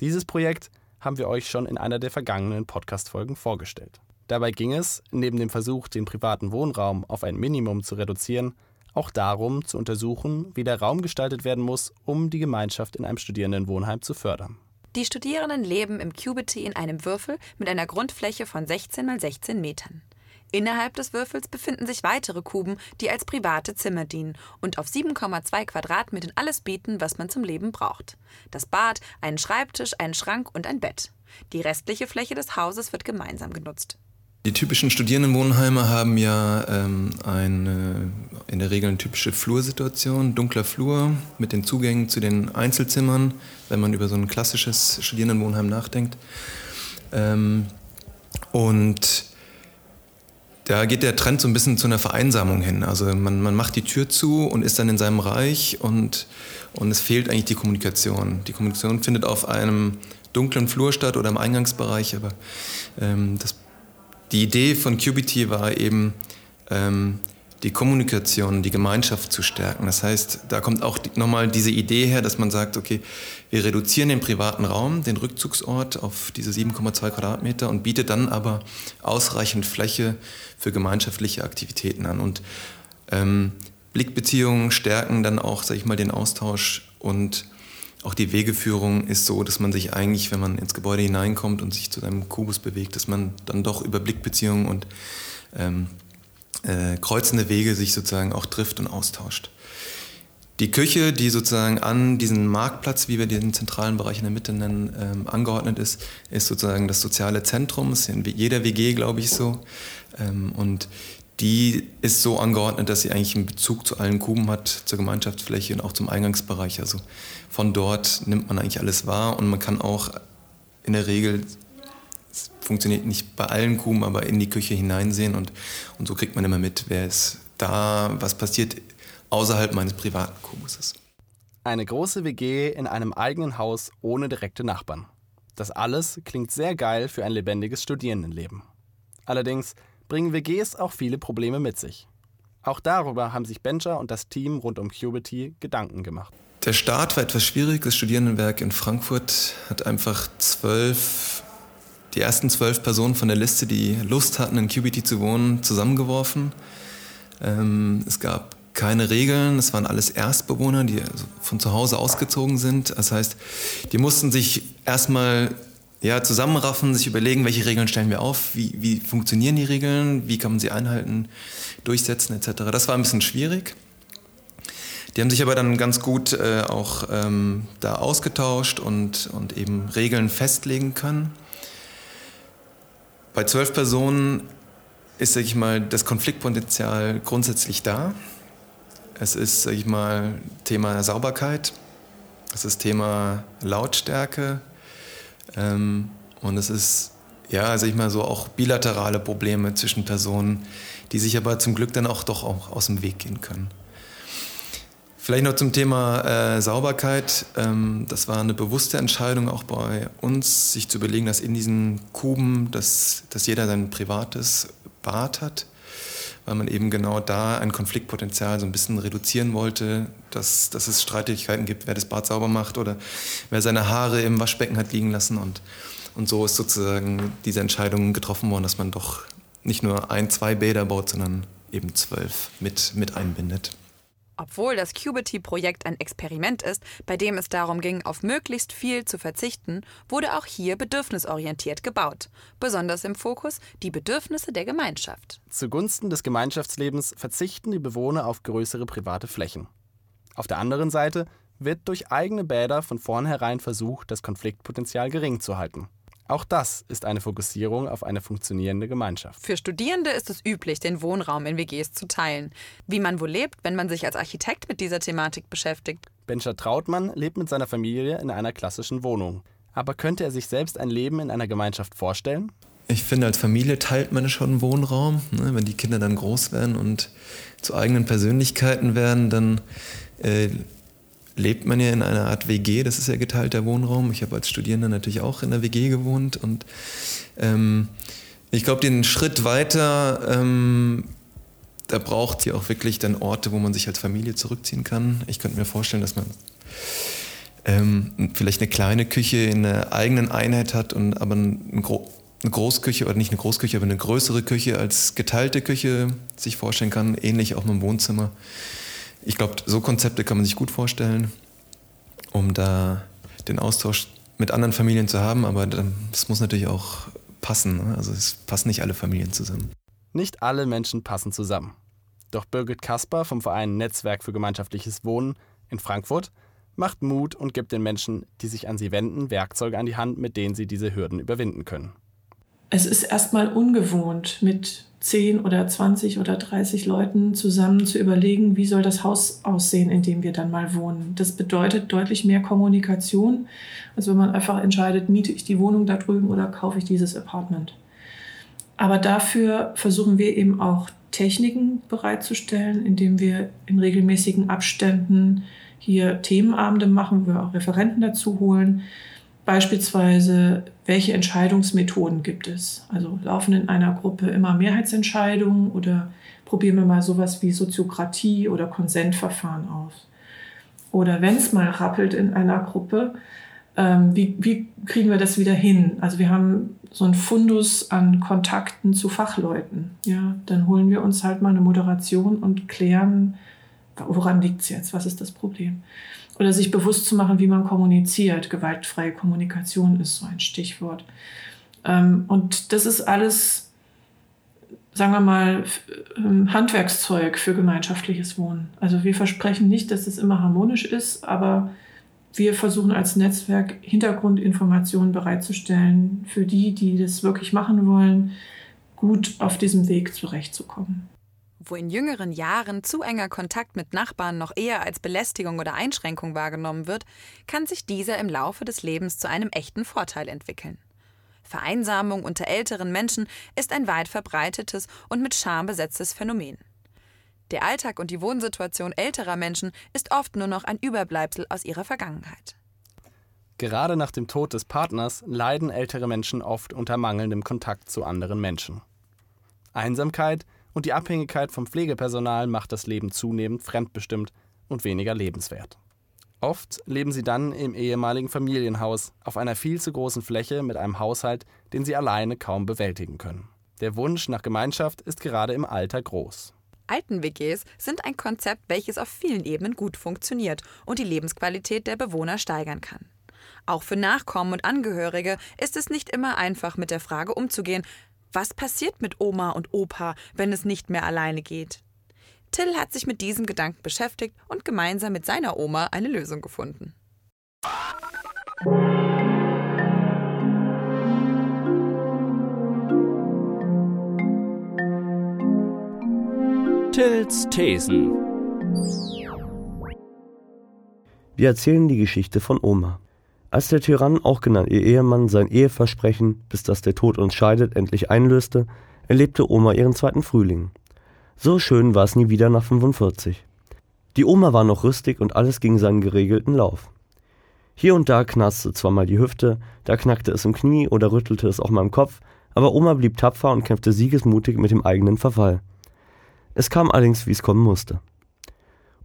Dieses Projekt haben wir euch schon in einer der vergangenen Podcast-Folgen vorgestellt. Dabei ging es, neben dem Versuch, den privaten Wohnraum auf ein Minimum zu reduzieren, auch darum zu untersuchen, wie der Raum gestaltet werden muss, um die Gemeinschaft in einem Studierendenwohnheim zu fördern. Die Studierenden leben im Cubity in einem Würfel mit einer Grundfläche von 16 mal 16 Metern. Innerhalb des Würfels befinden sich weitere Kuben, die als private Zimmer dienen und auf 7,2 Quadratmetern alles bieten, was man zum Leben braucht. Das Bad, einen Schreibtisch, einen Schrank und ein Bett. Die restliche Fläche des Hauses wird gemeinsam genutzt. Die typischen Studierendenwohnheime haben ja ähm, eine, in der Regel eine typische Flursituation, dunkler Flur mit den Zugängen zu den Einzelzimmern, wenn man über so ein klassisches Studierendenwohnheim nachdenkt. Ähm, und da geht der Trend so ein bisschen zu einer Vereinsamung hin. Also man, man macht die Tür zu und ist dann in seinem Reich und, und es fehlt eigentlich die Kommunikation. Die Kommunikation findet auf einem dunklen Flur statt oder im Eingangsbereich, aber ähm, das die Idee von QBT war eben, ähm, die Kommunikation, die Gemeinschaft zu stärken. Das heißt, da kommt auch die, nochmal diese Idee her, dass man sagt, okay, wir reduzieren den privaten Raum, den Rückzugsort auf diese 7,2 Quadratmeter und bietet dann aber ausreichend Fläche für gemeinschaftliche Aktivitäten an. Und ähm, Blickbeziehungen stärken dann auch, sag ich mal, den Austausch und auch die Wegeführung ist so, dass man sich eigentlich, wenn man ins Gebäude hineinkommt und sich zu seinem Kubus bewegt, dass man dann doch über Blickbeziehungen und ähm, äh, kreuzende Wege sich sozusagen auch trifft und austauscht. Die Küche, die sozusagen an diesen Marktplatz, wie wir den zentralen Bereich in der Mitte nennen, ähm, angeordnet ist, ist sozusagen das soziale Zentrum. Das ist in jeder WG, glaube ich, so. Ähm, und die ist so angeordnet, dass sie eigentlich einen Bezug zu allen Kuben hat, zur Gemeinschaftsfläche und auch zum Eingangsbereich. Also von dort nimmt man eigentlich alles wahr und man kann auch in der Regel es funktioniert nicht bei allen Kuben, aber in die Küche hineinsehen und, und so kriegt man immer mit, wer ist da, was passiert außerhalb meines privaten Kubuses. Eine große WG in einem eigenen Haus ohne direkte Nachbarn. Das alles klingt sehr geil für ein lebendiges Studierendenleben. Allerdings bringen WGs auch viele Probleme mit sich. Auch darüber haben sich Bencher und das Team rund um Qubity Gedanken gemacht. Der Start war etwas schwierig. Das Studierendenwerk in Frankfurt hat einfach zwölf, die ersten zwölf Personen von der Liste, die Lust hatten, in Qubity zu wohnen, zusammengeworfen. Ähm, es gab keine Regeln, es waren alles Erstbewohner, die also von zu Hause ausgezogen sind. Das heißt, die mussten sich erstmal ja, zusammenraffen, sich überlegen, welche Regeln stellen wir auf, wie, wie funktionieren die Regeln, wie kann man sie einhalten, durchsetzen etc. Das war ein bisschen schwierig. Die haben sich aber dann ganz gut äh, auch ähm, da ausgetauscht und, und eben Regeln festlegen können. Bei zwölf Personen ist, sag ich mal, das Konfliktpotenzial grundsätzlich da. Es ist, sag ich mal, Thema Sauberkeit, es ist Thema Lautstärke ähm, und es ist, ja, sag ich mal, so auch bilaterale Probleme zwischen Personen, die sich aber zum Glück dann auch doch auch aus dem Weg gehen können. Vielleicht noch zum Thema äh, Sauberkeit. Ähm, das war eine bewusste Entscheidung auch bei uns, sich zu überlegen, dass in diesen Kuben, dass, dass jeder sein privates Bad hat weil man eben genau da ein Konfliktpotenzial so ein bisschen reduzieren wollte, dass, dass es Streitigkeiten gibt, wer das Bad sauber macht oder wer seine Haare im Waschbecken hat liegen lassen. Und, und so ist sozusagen diese Entscheidung getroffen worden, dass man doch nicht nur ein, zwei Bäder baut, sondern eben zwölf mit, mit einbindet. Obwohl das Qubity-Projekt ein Experiment ist, bei dem es darum ging, auf möglichst viel zu verzichten, wurde auch hier bedürfnisorientiert gebaut. Besonders im Fokus die Bedürfnisse der Gemeinschaft. Zugunsten des Gemeinschaftslebens verzichten die Bewohner auf größere private Flächen. Auf der anderen Seite wird durch eigene Bäder von vornherein versucht, das Konfliktpotenzial gering zu halten. Auch das ist eine Fokussierung auf eine funktionierende Gemeinschaft. Für Studierende ist es üblich, den Wohnraum in WGs zu teilen. Wie man wohl lebt, wenn man sich als Architekt mit dieser Thematik beschäftigt. Bencher Trautmann lebt mit seiner Familie in einer klassischen Wohnung. Aber könnte er sich selbst ein Leben in einer Gemeinschaft vorstellen? Ich finde, als Familie teilt man schon Wohnraum. Ne? Wenn die Kinder dann groß werden und zu eigenen Persönlichkeiten werden, dann äh, lebt man ja in einer Art WG, das ist ja geteilter Wohnraum. Ich habe als Studierender natürlich auch in der WG gewohnt und ähm, ich glaube, den Schritt weiter, ähm, da braucht es ja auch wirklich dann Orte, wo man sich als Familie zurückziehen kann. Ich könnte mir vorstellen, dass man ähm, vielleicht eine kleine Küche in einer eigenen Einheit hat und aber ein Gro eine Großküche oder nicht eine Großküche, aber eine größere Küche als geteilte Küche sich vorstellen kann, ähnlich auch mit dem Wohnzimmer. Ich glaube, so Konzepte kann man sich gut vorstellen, um da den Austausch mit anderen Familien zu haben, aber das muss natürlich auch passen. Ne? Also es passen nicht alle Familien zusammen. Nicht alle Menschen passen zusammen. Doch Birgit Kasper vom Verein Netzwerk für gemeinschaftliches Wohnen in Frankfurt macht Mut und gibt den Menschen, die sich an sie wenden, Werkzeuge an die Hand, mit denen sie diese Hürden überwinden können. Es ist erstmal ungewohnt, mit 10 oder 20 oder 30 Leuten zusammen zu überlegen, wie soll das Haus aussehen, in dem wir dann mal wohnen. Das bedeutet deutlich mehr Kommunikation, als wenn man einfach entscheidet, miete ich die Wohnung da drüben oder kaufe ich dieses Apartment. Aber dafür versuchen wir eben auch Techniken bereitzustellen, indem wir in regelmäßigen Abständen hier Themenabende machen, wo wir auch Referenten dazu holen, Beispielsweise, welche Entscheidungsmethoden gibt es? Also laufen in einer Gruppe immer Mehrheitsentscheidungen oder probieren wir mal sowas wie Soziokratie oder Konsentverfahren aus? Oder wenn es mal rappelt in einer Gruppe, ähm, wie, wie kriegen wir das wieder hin? Also wir haben so einen Fundus an Kontakten zu Fachleuten. Ja, dann holen wir uns halt mal eine Moderation und klären, woran liegt es jetzt? Was ist das Problem? Oder sich bewusst zu machen, wie man kommuniziert. Gewaltfreie Kommunikation ist so ein Stichwort. Ähm, und das ist alles, sagen wir mal, ähm, Handwerkszeug für gemeinschaftliches Wohnen. Also wir versprechen nicht, dass es immer harmonisch ist, aber wir versuchen als Netzwerk Hintergrundinformationen bereitzustellen für die, die das wirklich machen wollen, gut auf diesem Weg zurechtzukommen. Wo in jüngeren Jahren zu enger Kontakt mit Nachbarn noch eher als Belästigung oder Einschränkung wahrgenommen wird, kann sich dieser im Laufe des Lebens zu einem echten Vorteil entwickeln. Vereinsamung unter älteren Menschen ist ein weit verbreitetes und mit Scham besetztes Phänomen. Der Alltag und die Wohnsituation älterer Menschen ist oft nur noch ein Überbleibsel aus ihrer Vergangenheit. Gerade nach dem Tod des Partners leiden ältere Menschen oft unter mangelndem Kontakt zu anderen Menschen. Einsamkeit und die Abhängigkeit vom Pflegepersonal macht das Leben zunehmend fremdbestimmt und weniger lebenswert. Oft leben sie dann im ehemaligen Familienhaus auf einer viel zu großen Fläche mit einem Haushalt, den sie alleine kaum bewältigen können. Der Wunsch nach Gemeinschaft ist gerade im Alter groß. Alten-WGs sind ein Konzept, welches auf vielen Ebenen gut funktioniert und die Lebensqualität der Bewohner steigern kann. Auch für Nachkommen und Angehörige ist es nicht immer einfach, mit der Frage umzugehen, was passiert mit Oma und Opa, wenn es nicht mehr alleine geht? Till hat sich mit diesem Gedanken beschäftigt und gemeinsam mit seiner Oma eine Lösung gefunden. Tills Thesen. Wir erzählen die Geschichte von Oma. Als der Tyrann, auch genannt ihr Ehemann, sein Eheversprechen, bis dass der Tod uns scheidet, endlich einlöste, erlebte Oma ihren zweiten Frühling. So schön war es nie wieder nach 45. Die Oma war noch rüstig und alles ging seinen geregelten Lauf. Hier und da knarzte zwar mal die Hüfte, da knackte es im Knie oder rüttelte es auch mal im Kopf, aber Oma blieb tapfer und kämpfte siegesmutig mit dem eigenen Verfall. Es kam allerdings, wie es kommen musste.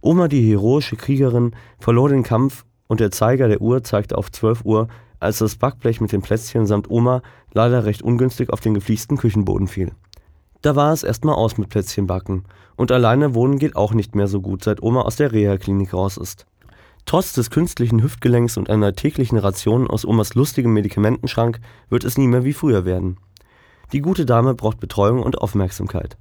Oma, die heroische Kriegerin, verlor den Kampf und der Zeiger der Uhr zeigte auf 12 Uhr, als das Backblech mit den Plätzchen samt Oma leider recht ungünstig auf den gefliesten Küchenboden fiel. Da war es erstmal aus mit Plätzchenbacken und alleine wohnen geht auch nicht mehr so gut, seit Oma aus der Reha-Klinik raus ist. Trotz des künstlichen Hüftgelenks und einer täglichen Ration aus Omas lustigem Medikamentenschrank wird es nie mehr wie früher werden. Die gute Dame braucht Betreuung und Aufmerksamkeit.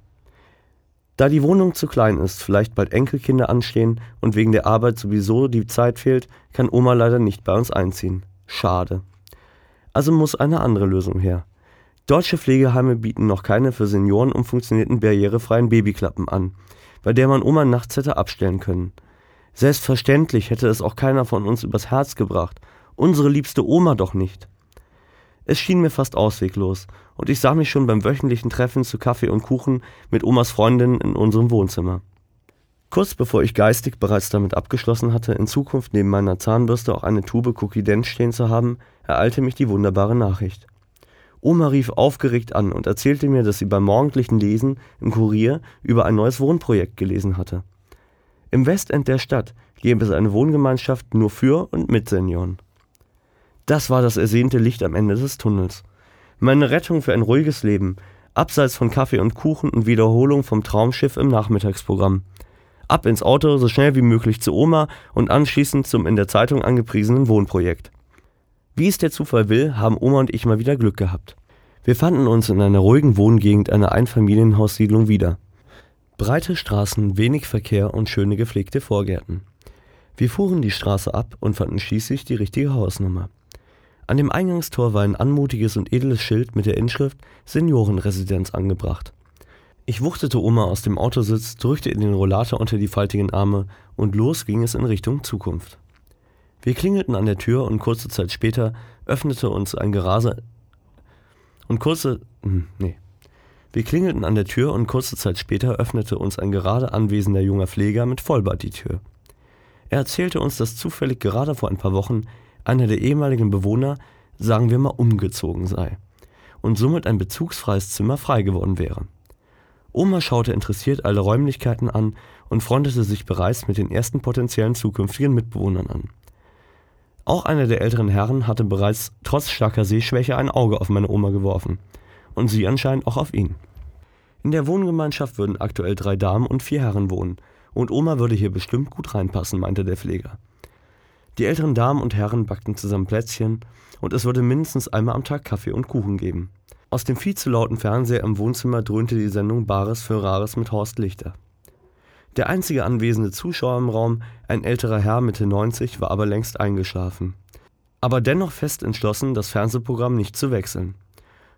Da die Wohnung zu klein ist, vielleicht bald Enkelkinder anstehen und wegen der Arbeit sowieso die Zeit fehlt, kann Oma leider nicht bei uns einziehen. Schade. Also muss eine andere Lösung her. Deutsche Pflegeheime bieten noch keine für Senioren umfunktionierten barrierefreien Babyklappen an, bei der man Oma nachts hätte abstellen können. Selbstverständlich hätte es auch keiner von uns übers Herz gebracht. Unsere liebste Oma doch nicht. Es schien mir fast ausweglos, und ich sah mich schon beim wöchentlichen Treffen zu Kaffee und Kuchen mit Omas Freundin in unserem Wohnzimmer. Kurz bevor ich geistig bereits damit abgeschlossen hatte, in Zukunft neben meiner Zahnbürste auch eine Tube Cookie Dent stehen zu haben, ereilte mich die wunderbare Nachricht. Oma rief aufgeregt an und erzählte mir, dass sie beim morgendlichen Lesen im Kurier über ein neues Wohnprojekt gelesen hatte. Im Westend der Stadt gäbe es eine Wohngemeinschaft nur für und mit Senioren. Das war das ersehnte Licht am Ende des Tunnels. Meine Rettung für ein ruhiges Leben, abseits von Kaffee und Kuchen und Wiederholung vom Traumschiff im Nachmittagsprogramm. Ab ins Auto, so schnell wie möglich zu Oma und anschließend zum in der Zeitung angepriesenen Wohnprojekt. Wie es der Zufall will, haben Oma und ich mal wieder Glück gehabt. Wir fanden uns in einer ruhigen Wohngegend einer Einfamilienhaussiedlung wieder. Breite Straßen, wenig Verkehr und schöne gepflegte Vorgärten. Wir fuhren die Straße ab und fanden schließlich die richtige Hausnummer. An dem Eingangstor war ein anmutiges und edles Schild mit der Inschrift Seniorenresidenz angebracht. Ich wuchtete Oma aus dem Autositz, drückte in den Rollator unter die faltigen Arme und los ging es in Richtung Zukunft. Wir klingelten an der Tür und kurze Zeit später öffnete uns ein Gerase und kurze hm, nee. Wir klingelten an der Tür und kurze Zeit später öffnete uns ein gerade anwesender junger Pfleger mit Vollbart die Tür. Er erzählte uns, dass zufällig gerade vor ein paar Wochen einer der ehemaligen Bewohner, sagen wir mal, umgezogen sei und somit ein bezugsfreies Zimmer frei geworden wäre. Oma schaute interessiert alle Räumlichkeiten an und freundete sich bereits mit den ersten potenziellen zukünftigen Mitbewohnern an. Auch einer der älteren Herren hatte bereits trotz starker Sehschwäche ein Auge auf meine Oma geworfen und sie anscheinend auch auf ihn. In der Wohngemeinschaft würden aktuell drei Damen und vier Herren wohnen und Oma würde hier bestimmt gut reinpassen, meinte der Pfleger. Die älteren Damen und Herren backten zusammen Plätzchen und es würde mindestens einmal am Tag Kaffee und Kuchen geben. Aus dem viel zu lauten Fernseher im Wohnzimmer dröhnte die Sendung Bares für Rares mit Horst Lichter. Der einzige anwesende Zuschauer im Raum, ein älterer Herr Mitte 90, war aber längst eingeschlafen. Aber dennoch fest entschlossen, das Fernsehprogramm nicht zu wechseln.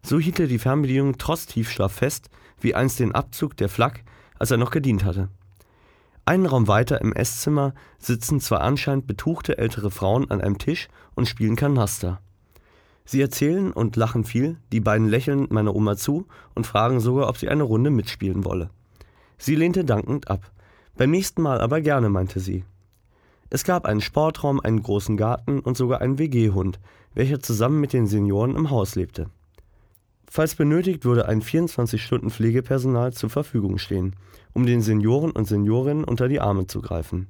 So hielt er die Fernbedienung trotz Tiefschlaf fest, wie einst den Abzug der Flak, als er noch gedient hatte. Einen Raum weiter im Esszimmer sitzen zwei anscheinend betuchte ältere Frauen an einem Tisch und spielen Kanaster. Sie erzählen und lachen viel, die beiden lächeln meiner Oma zu und fragen sogar, ob sie eine Runde mitspielen wolle. Sie lehnte dankend ab. Beim nächsten Mal aber gerne, meinte sie. Es gab einen Sportraum, einen großen Garten und sogar einen WG-Hund, welcher zusammen mit den Senioren im Haus lebte. Falls benötigt, würde ein 24-Stunden-Pflegepersonal zur Verfügung stehen, um den Senioren und Seniorinnen unter die Arme zu greifen.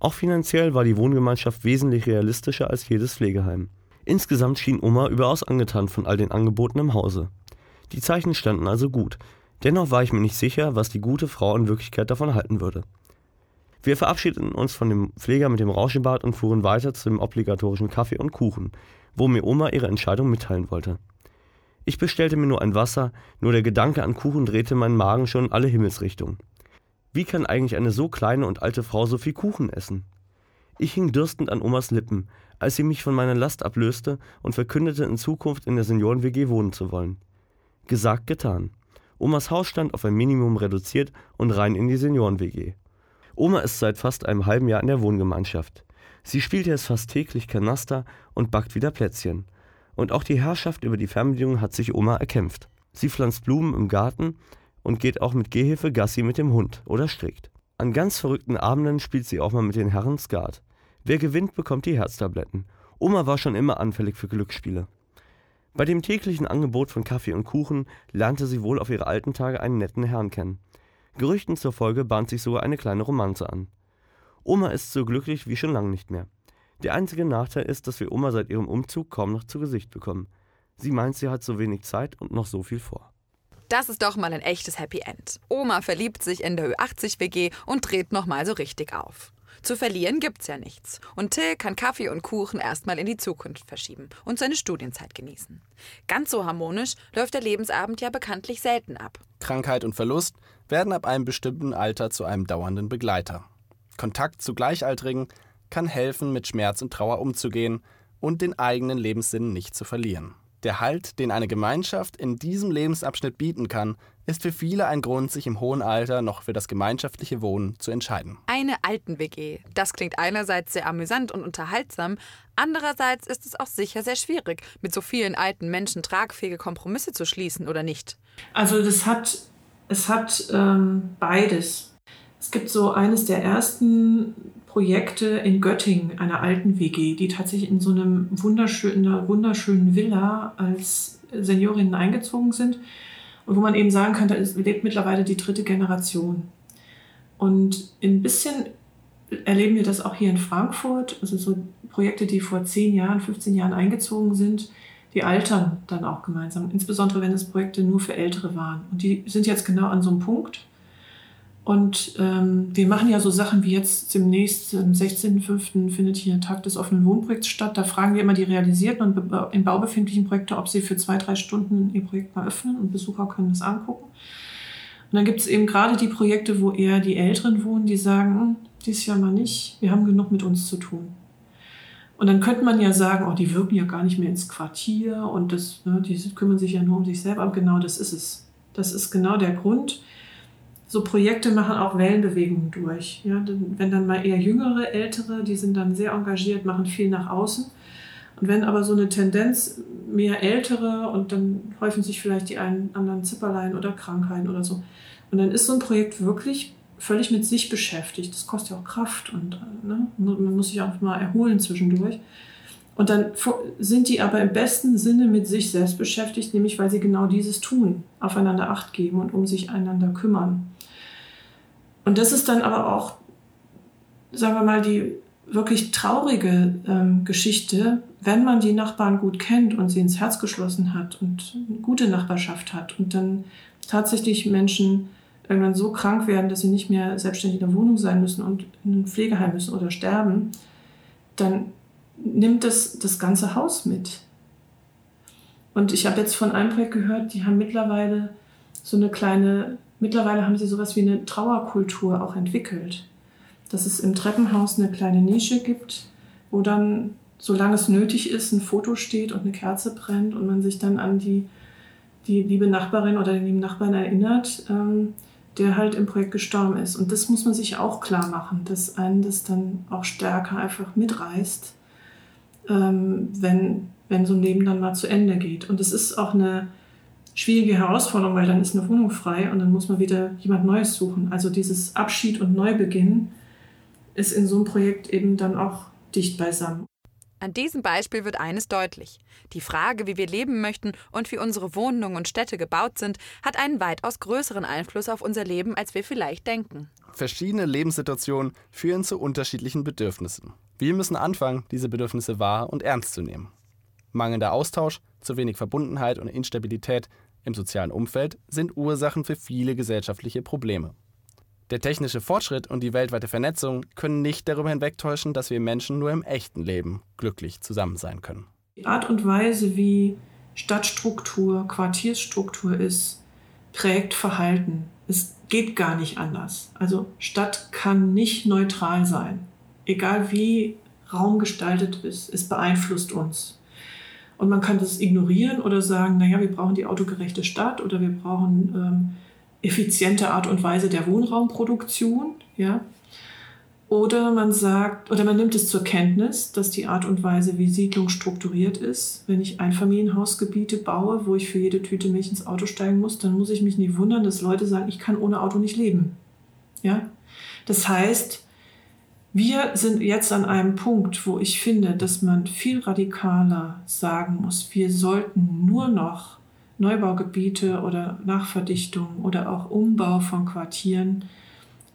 Auch finanziell war die Wohngemeinschaft wesentlich realistischer als jedes Pflegeheim. Insgesamt schien Oma überaus angetan von all den Angeboten im Hause. Die Zeichen standen also gut, dennoch war ich mir nicht sicher, was die gute Frau in Wirklichkeit davon halten würde. Wir verabschiedeten uns von dem Pfleger mit dem Rauschebart und fuhren weiter zum obligatorischen Kaffee und Kuchen, wo mir Oma ihre Entscheidung mitteilen wollte. Ich bestellte mir nur ein Wasser, nur der Gedanke an Kuchen drehte meinen Magen schon in alle Himmelsrichtungen. Wie kann eigentlich eine so kleine und alte Frau so viel Kuchen essen? Ich hing dürstend an Omas Lippen, als sie mich von meiner Last ablöste und verkündete, in Zukunft in der Senioren-WG wohnen zu wollen. Gesagt, getan. Omas Haus stand auf ein Minimum reduziert und rein in die Senioren-WG. Oma ist seit fast einem halben Jahr in der Wohngemeinschaft. Sie spielt jetzt fast täglich Kanaster und backt wieder Plätzchen. Und auch die Herrschaft über die Fernbedienung hat sich Oma erkämpft. Sie pflanzt Blumen im Garten und geht auch mit Gehhilfe Gassi mit dem Hund oder strickt. An ganz verrückten Abenden spielt sie auch mal mit den Herren Skat. Wer gewinnt, bekommt die Herztabletten. Oma war schon immer anfällig für Glücksspiele. Bei dem täglichen Angebot von Kaffee und Kuchen lernte sie wohl auf ihre alten Tage einen netten Herrn kennen. Gerüchten zur Folge bahnt sich sogar eine kleine Romanze an. Oma ist so glücklich wie schon lange nicht mehr. Der einzige Nachteil ist, dass wir Oma seit ihrem Umzug kaum noch zu Gesicht bekommen. Sie meint, sie hat so wenig Zeit und noch so viel vor. Das ist doch mal ein echtes Happy End. Oma verliebt sich in der Ö80-WG und dreht nochmal so richtig auf. Zu verlieren gibt's ja nichts. Und Till kann Kaffee und Kuchen erstmal in die Zukunft verschieben und seine Studienzeit genießen. Ganz so harmonisch läuft der Lebensabend ja bekanntlich selten ab. Krankheit und Verlust werden ab einem bestimmten Alter zu einem dauernden Begleiter. Kontakt zu Gleichaltrigen kann helfen, mit Schmerz und Trauer umzugehen und den eigenen Lebenssinn nicht zu verlieren. Der Halt, den eine Gemeinschaft in diesem Lebensabschnitt bieten kann, ist für viele ein Grund, sich im hohen Alter noch für das gemeinschaftliche Wohnen zu entscheiden. Eine Alten-WG. Das klingt einerseits sehr amüsant und unterhaltsam, andererseits ist es auch sicher sehr schwierig, mit so vielen alten Menschen tragfähige Kompromisse zu schließen, oder nicht? Also das hat, es hat ähm, beides. Es gibt so eines der ersten Projekte in Göttingen, einer alten WG, die tatsächlich in so einem wunderschönen, einer wunderschönen Villa als Seniorinnen eingezogen sind und wo man eben sagen kann, da lebt mittlerweile die dritte Generation. Und ein bisschen erleben wir das auch hier in Frankfurt, also so Projekte, die vor 10 Jahren, 15 Jahren eingezogen sind, die altern dann auch gemeinsam, insbesondere wenn es Projekte nur für Ältere waren. Und die sind jetzt genau an so einem Punkt, und ähm, wir machen ja so Sachen wie jetzt demnächst, am 16.05. findet hier ein Tag des offenen Wohnprojekts statt. Da fragen wir immer die realisierten und im Bau befindlichen Projekte, ob sie für zwei, drei Stunden ihr Projekt mal öffnen und Besucher können das angucken. Und dann gibt es eben gerade die Projekte, wo eher die Älteren wohnen, die sagen, hm, dieses Jahr mal nicht, wir haben genug mit uns zu tun. Und dann könnte man ja sagen, oh, die wirken ja gar nicht mehr ins Quartier und das, ne, die kümmern sich ja nur um sich selber. Aber genau das ist es. Das ist genau der Grund so Projekte machen auch Wellenbewegungen durch. Ja, wenn dann mal eher jüngere, ältere, die sind dann sehr engagiert, machen viel nach außen. Und wenn aber so eine Tendenz mehr ältere und dann häufen sich vielleicht die einen anderen Zipperlein oder Krankheiten oder so. Und dann ist so ein Projekt wirklich völlig mit sich beschäftigt. Das kostet ja auch Kraft und ne, man muss sich auch mal erholen zwischendurch. Und dann sind die aber im besten Sinne mit sich selbst beschäftigt, nämlich weil sie genau dieses tun, aufeinander Acht geben und um sich einander kümmern. Und das ist dann aber auch, sagen wir mal, die wirklich traurige ähm, Geschichte, wenn man die Nachbarn gut kennt und sie ins Herz geschlossen hat und eine gute Nachbarschaft hat und dann tatsächlich Menschen irgendwann so krank werden, dass sie nicht mehr selbstständig in der Wohnung sein müssen und in ein Pflegeheim müssen oder sterben, dann nimmt das das ganze Haus mit. Und ich habe jetzt von einem Projekt gehört, die haben mittlerweile so eine kleine Mittlerweile haben sie sowas wie eine Trauerkultur auch entwickelt. Dass es im Treppenhaus eine kleine Nische gibt, wo dann, solange es nötig ist, ein Foto steht und eine Kerze brennt und man sich dann an die, die liebe Nachbarin oder den lieben Nachbarn erinnert, ähm, der halt im Projekt gestorben ist. Und das muss man sich auch klar machen, dass einen das dann auch stärker einfach mitreißt, ähm, wenn, wenn so ein Leben dann mal zu Ende geht. Und es ist auch eine schwierige Herausforderung, weil dann ist eine Wohnung frei und dann muss man wieder jemand Neues suchen. Also dieses Abschied und Neubeginn ist in so einem Projekt eben dann auch dicht beisammen. An diesem Beispiel wird eines deutlich. Die Frage, wie wir leben möchten und wie unsere Wohnungen und Städte gebaut sind, hat einen weitaus größeren Einfluss auf unser Leben, als wir vielleicht denken. Verschiedene Lebenssituationen führen zu unterschiedlichen Bedürfnissen. Wir müssen anfangen, diese Bedürfnisse wahr und ernst zu nehmen. Mangelnder Austausch, zu wenig Verbundenheit und Instabilität im sozialen Umfeld sind Ursachen für viele gesellschaftliche Probleme. Der technische Fortschritt und die weltweite Vernetzung können nicht darüber hinwegtäuschen, dass wir Menschen nur im echten Leben glücklich zusammen sein können. Die Art und Weise, wie Stadtstruktur, Quartiersstruktur ist, prägt Verhalten. Es geht gar nicht anders. Also Stadt kann nicht neutral sein. Egal wie Raum gestaltet ist, es beeinflusst uns. Und man kann das ignorieren oder sagen, naja, wir brauchen die autogerechte Stadt oder wir brauchen ähm, effiziente Art und Weise der Wohnraumproduktion, ja. Oder man sagt, oder man nimmt es zur Kenntnis, dass die Art und Weise, wie Siedlung strukturiert ist, wenn ich Einfamilienhausgebiete baue, wo ich für jede Tüte Milch ins Auto steigen muss, dann muss ich mich nie wundern, dass Leute sagen, ich kann ohne Auto nicht leben. Ja? Das heißt, wir sind jetzt an einem Punkt, wo ich finde, dass man viel radikaler sagen muss, wir sollten nur noch Neubaugebiete oder Nachverdichtung oder auch Umbau von Quartieren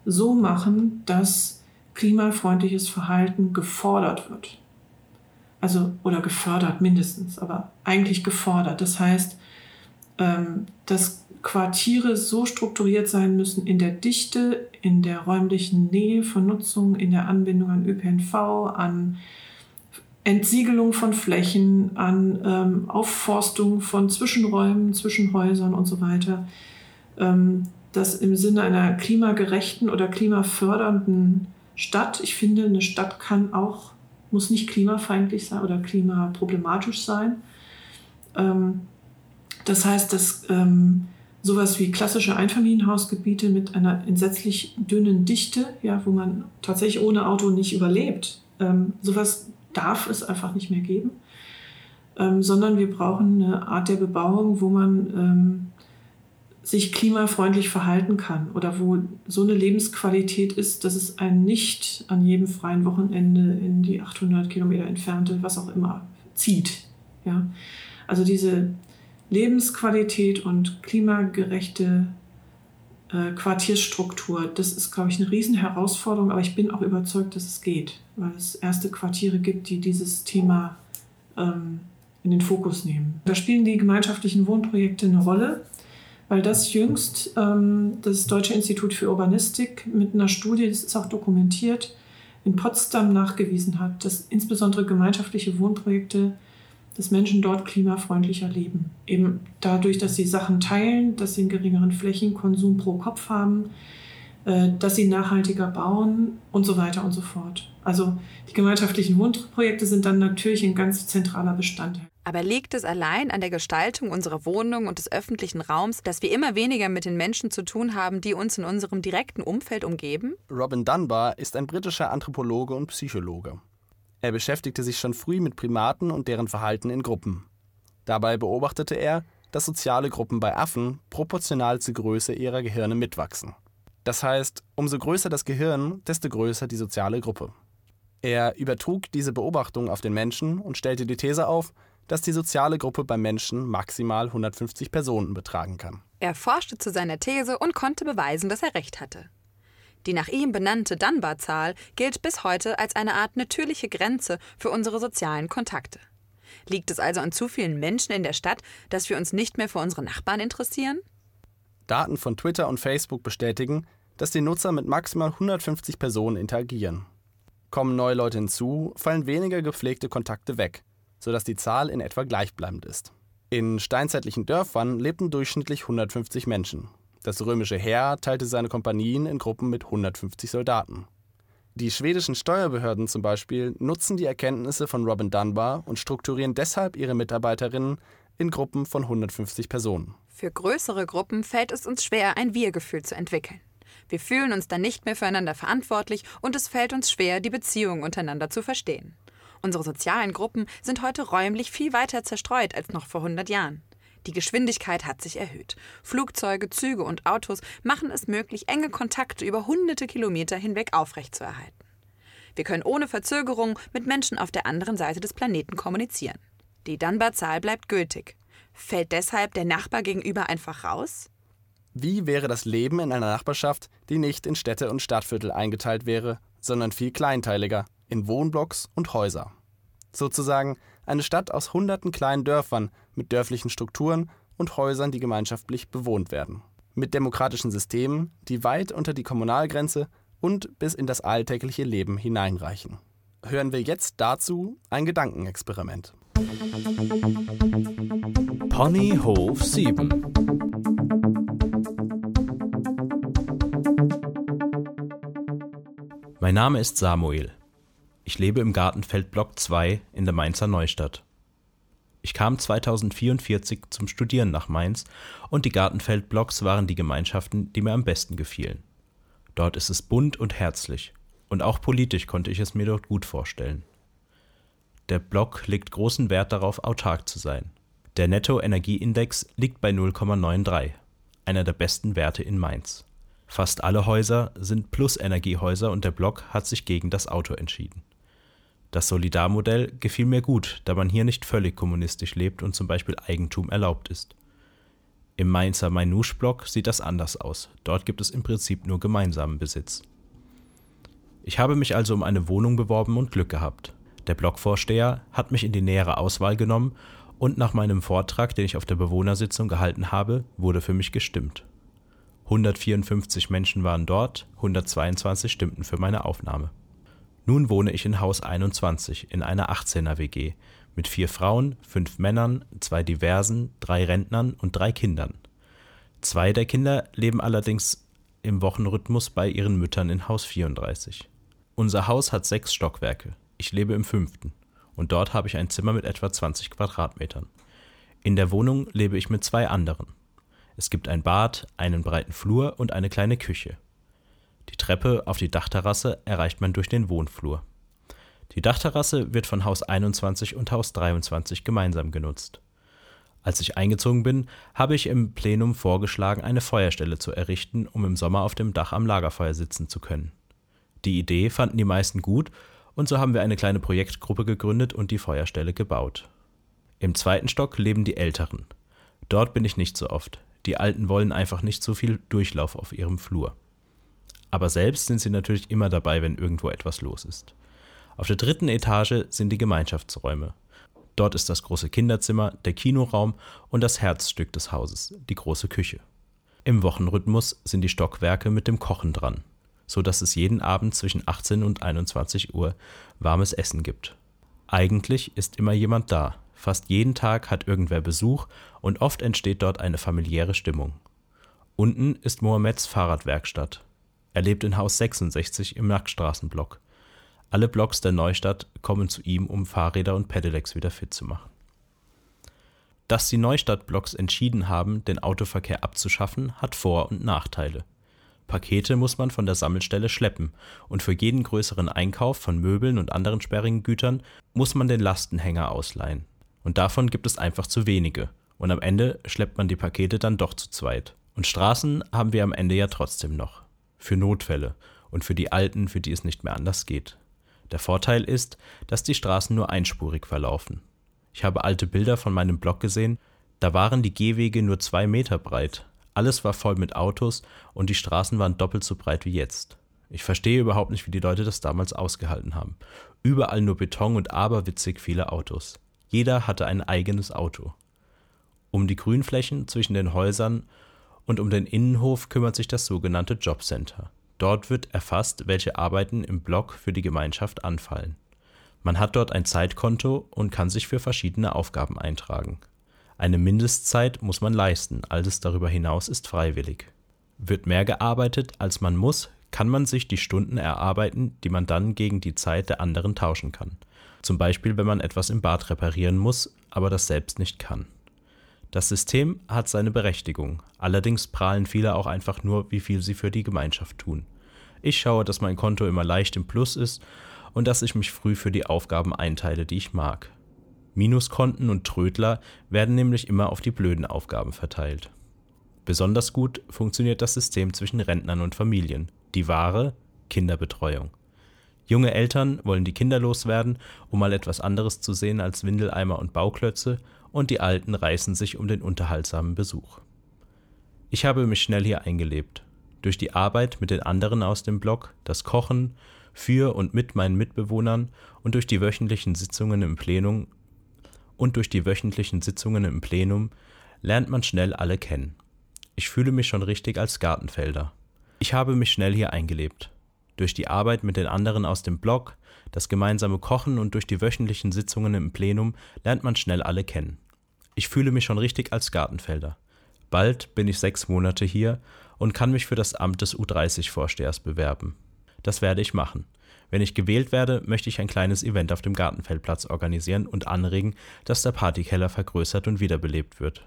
so machen, dass klimafreundliches Verhalten gefordert wird. Also, oder gefördert mindestens, aber eigentlich gefordert. Das heißt, ähm, dass Quartiere so strukturiert sein müssen in der Dichte, in der räumlichen Nähe von Nutzung, in der Anbindung an ÖPNV, an Entsiegelung von Flächen, an ähm, Aufforstung von Zwischenräumen, Zwischenhäusern und so weiter, ähm, das im Sinne einer klimagerechten oder klimafördernden Stadt, ich finde, eine Stadt kann auch, muss nicht klimafeindlich sein oder klimaproblematisch sein. Ähm, das heißt, dass ähm, sowas wie klassische Einfamilienhausgebiete mit einer entsetzlich dünnen Dichte, ja, wo man tatsächlich ohne Auto nicht überlebt, ähm, sowas darf es einfach nicht mehr geben, ähm, sondern wir brauchen eine Art der Bebauung, wo man ähm, sich klimafreundlich verhalten kann oder wo so eine Lebensqualität ist, dass es einen nicht an jedem freien Wochenende in die 800 Kilometer entfernte, was auch immer, zieht. Ja? Also diese Lebensqualität und klimagerechte äh, Quartiersstruktur. Das ist, glaube ich, eine Riesenherausforderung, aber ich bin auch überzeugt, dass es geht, weil es erste Quartiere gibt, die dieses Thema ähm, in den Fokus nehmen. Da spielen die gemeinschaftlichen Wohnprojekte eine Rolle, weil das jüngst ähm, das Deutsche Institut für Urbanistik mit einer Studie, das ist auch dokumentiert, in Potsdam nachgewiesen hat, dass insbesondere gemeinschaftliche Wohnprojekte dass Menschen dort klimafreundlicher leben. Eben dadurch, dass sie Sachen teilen, dass sie einen geringeren Flächenkonsum pro Kopf haben, äh, dass sie nachhaltiger bauen und so weiter und so fort. Also die gemeinschaftlichen Wohnprojekte sind dann natürlich ein ganz zentraler Bestandteil. Aber liegt es allein an der Gestaltung unserer Wohnung und des öffentlichen Raums, dass wir immer weniger mit den Menschen zu tun haben, die uns in unserem direkten Umfeld umgeben? Robin Dunbar ist ein britischer Anthropologe und Psychologe. Er beschäftigte sich schon früh mit Primaten und deren Verhalten in Gruppen. Dabei beobachtete er, dass soziale Gruppen bei Affen proportional zur Größe ihrer Gehirne mitwachsen. Das heißt, umso größer das Gehirn, desto größer die soziale Gruppe. Er übertrug diese Beobachtung auf den Menschen und stellte die These auf, dass die soziale Gruppe beim Menschen maximal 150 Personen betragen kann. Er forschte zu seiner These und konnte beweisen, dass er recht hatte. Die nach ihm benannte Dunbar-Zahl gilt bis heute als eine Art natürliche Grenze für unsere sozialen Kontakte. Liegt es also an zu vielen Menschen in der Stadt, dass wir uns nicht mehr für unsere Nachbarn interessieren? Daten von Twitter und Facebook bestätigen, dass die Nutzer mit maximal 150 Personen interagieren. Kommen neue Leute hinzu, fallen weniger gepflegte Kontakte weg, sodass die Zahl in etwa gleichbleibend ist. In steinzeitlichen Dörfern lebten durchschnittlich 150 Menschen. Das römische Heer teilte seine Kompanien in Gruppen mit 150 Soldaten. Die schwedischen Steuerbehörden zum Beispiel nutzen die Erkenntnisse von Robin Dunbar und strukturieren deshalb ihre Mitarbeiterinnen in Gruppen von 150 Personen. Für größere Gruppen fällt es uns schwer, ein Wir-Gefühl zu entwickeln. Wir fühlen uns dann nicht mehr füreinander verantwortlich und es fällt uns schwer, die Beziehungen untereinander zu verstehen. Unsere sozialen Gruppen sind heute räumlich viel weiter zerstreut als noch vor 100 Jahren. Die Geschwindigkeit hat sich erhöht. Flugzeuge, Züge und Autos machen es möglich, enge Kontakte über hunderte Kilometer hinweg aufrechtzuerhalten. Wir können ohne Verzögerung mit Menschen auf der anderen Seite des Planeten kommunizieren. Die Dunbar-Zahl bleibt gültig. Fällt deshalb der Nachbar gegenüber einfach raus? Wie wäre das Leben in einer Nachbarschaft, die nicht in Städte und Stadtviertel eingeteilt wäre, sondern viel kleinteiliger, in Wohnblocks und Häuser? Sozusagen eine Stadt aus hunderten kleinen Dörfern mit dörflichen Strukturen und Häusern, die gemeinschaftlich bewohnt werden. Mit demokratischen Systemen, die weit unter die Kommunalgrenze und bis in das alltägliche Leben hineinreichen. Hören wir jetzt dazu ein Gedankenexperiment. Ponyhof 7 Mein Name ist Samuel. Ich lebe im Gartenfeld Block 2 in der Mainzer Neustadt. Ich kam 2044 zum Studieren nach Mainz und die Gartenfeldblocks waren die Gemeinschaften, die mir am besten gefielen. Dort ist es bunt und herzlich und auch politisch konnte ich es mir dort gut vorstellen. Der Block legt großen Wert darauf, autark zu sein. Der Nettoenergieindex liegt bei 0,93, einer der besten Werte in Mainz. Fast alle Häuser sind Plus-Energiehäuser und der Block hat sich gegen das Auto entschieden. Das Solidarmodell gefiel mir gut, da man hier nicht völlig kommunistisch lebt und zum Beispiel Eigentum erlaubt ist. Im Mainzer Mainouche-Block sieht das anders aus. Dort gibt es im Prinzip nur gemeinsamen Besitz. Ich habe mich also um eine Wohnung beworben und Glück gehabt. Der Blockvorsteher hat mich in die nähere Auswahl genommen und nach meinem Vortrag, den ich auf der Bewohnersitzung gehalten habe, wurde für mich gestimmt. 154 Menschen waren dort, 122 stimmten für meine Aufnahme. Nun wohne ich in Haus 21 in einer 18er WG mit vier Frauen, fünf Männern, zwei Diversen, drei Rentnern und drei Kindern. Zwei der Kinder leben allerdings im Wochenrhythmus bei ihren Müttern in Haus 34. Unser Haus hat sechs Stockwerke. Ich lebe im fünften und dort habe ich ein Zimmer mit etwa 20 Quadratmetern. In der Wohnung lebe ich mit zwei anderen. Es gibt ein Bad, einen breiten Flur und eine kleine Küche. Die Treppe auf die Dachterrasse erreicht man durch den Wohnflur. Die Dachterrasse wird von Haus 21 und Haus 23 gemeinsam genutzt. Als ich eingezogen bin, habe ich im Plenum vorgeschlagen, eine Feuerstelle zu errichten, um im Sommer auf dem Dach am Lagerfeuer sitzen zu können. Die Idee fanden die meisten gut und so haben wir eine kleine Projektgruppe gegründet und die Feuerstelle gebaut. Im zweiten Stock leben die Älteren. Dort bin ich nicht so oft. Die Alten wollen einfach nicht so viel Durchlauf auf ihrem Flur. Aber selbst sind sie natürlich immer dabei, wenn irgendwo etwas los ist. Auf der dritten Etage sind die Gemeinschaftsräume. Dort ist das große Kinderzimmer, der Kinoraum und das Herzstück des Hauses, die große Küche. Im Wochenrhythmus sind die Stockwerke mit dem Kochen dran so dass es jeden Abend zwischen 18 und 21 Uhr warmes Essen gibt. Eigentlich ist immer jemand da. Fast jeden Tag hat irgendwer Besuch und oft entsteht dort eine familiäre Stimmung. Unten ist Mohammeds Fahrradwerkstatt. Er lebt in Haus 66 im Nackstraßenblock. Alle Blocks der Neustadt kommen zu ihm, um Fahrräder und Pedelecs wieder fit zu machen. Dass die Neustadtblocks entschieden haben, den Autoverkehr abzuschaffen, hat Vor- und Nachteile. Pakete muss man von der Sammelstelle schleppen und für jeden größeren Einkauf von Möbeln und anderen sperrigen Gütern muss man den Lastenhänger ausleihen. Und davon gibt es einfach zu wenige. Und am Ende schleppt man die Pakete dann doch zu zweit. Und Straßen haben wir am Ende ja trotzdem noch. Für Notfälle und für die Alten, für die es nicht mehr anders geht. Der Vorteil ist, dass die Straßen nur einspurig verlaufen. Ich habe alte Bilder von meinem Blog gesehen, da waren die Gehwege nur zwei Meter breit, alles war voll mit Autos und die Straßen waren doppelt so breit wie jetzt. Ich verstehe überhaupt nicht, wie die Leute das damals ausgehalten haben. Überall nur Beton und aberwitzig viele Autos. Jeder hatte ein eigenes Auto. Um die Grünflächen zwischen den Häusern und um den Innenhof kümmert sich das sogenannte Jobcenter. Dort wird erfasst, welche Arbeiten im Block für die Gemeinschaft anfallen. Man hat dort ein Zeitkonto und kann sich für verschiedene Aufgaben eintragen. Eine Mindestzeit muss man leisten, alles darüber hinaus ist freiwillig. Wird mehr gearbeitet, als man muss, kann man sich die Stunden erarbeiten, die man dann gegen die Zeit der anderen tauschen kann. Zum Beispiel, wenn man etwas im Bad reparieren muss, aber das selbst nicht kann. Das System hat seine Berechtigung, allerdings prahlen viele auch einfach nur, wie viel sie für die Gemeinschaft tun. Ich schaue, dass mein Konto immer leicht im Plus ist und dass ich mich früh für die Aufgaben einteile, die ich mag. Minuskonten und Trödler werden nämlich immer auf die blöden Aufgaben verteilt. Besonders gut funktioniert das System zwischen Rentnern und Familien. Die wahre Kinderbetreuung. Junge Eltern wollen die Kinder loswerden, um mal etwas anderes zu sehen als Windeleimer und Bauklötze, und die Alten reißen sich um den unterhaltsamen Besuch. Ich habe mich schnell hier eingelebt. Durch die Arbeit mit den anderen aus dem Block, das Kochen für und mit meinen Mitbewohnern und durch die wöchentlichen Sitzungen im Plenum und durch die wöchentlichen Sitzungen im Plenum lernt man schnell alle kennen. Ich fühle mich schon richtig als Gartenfelder. Ich habe mich schnell hier eingelebt. Durch die Arbeit mit den anderen aus dem Blog, das gemeinsame Kochen und durch die wöchentlichen Sitzungen im Plenum lernt man schnell alle kennen. Ich fühle mich schon richtig als Gartenfelder. Bald bin ich sechs Monate hier und kann mich für das Amt des U30-Vorstehers bewerben. Das werde ich machen. Wenn ich gewählt werde, möchte ich ein kleines Event auf dem Gartenfeldplatz organisieren und anregen, dass der Partykeller vergrößert und wiederbelebt wird.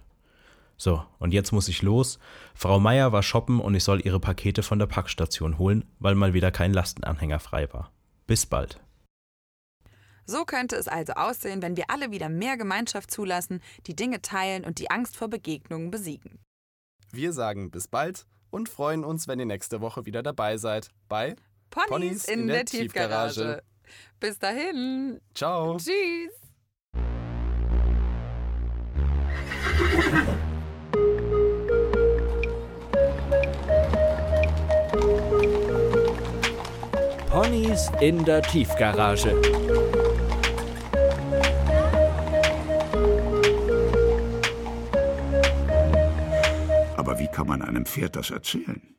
So, und jetzt muss ich los. Frau Meier war shoppen und ich soll ihre Pakete von der Packstation holen, weil mal wieder kein Lastenanhänger frei war. Bis bald. So könnte es also aussehen, wenn wir alle wieder mehr Gemeinschaft zulassen, die Dinge teilen und die Angst vor Begegnungen besiegen. Wir sagen bis bald und freuen uns, wenn ihr nächste Woche wieder dabei seid bei Ponys, Ponys in, in, der, der Tiefgarage. Tiefgarage. Bis dahin. Ciao. Tschüss. Ponys in der Tiefgarage. Aber wie kann man einem Pferd das erzählen?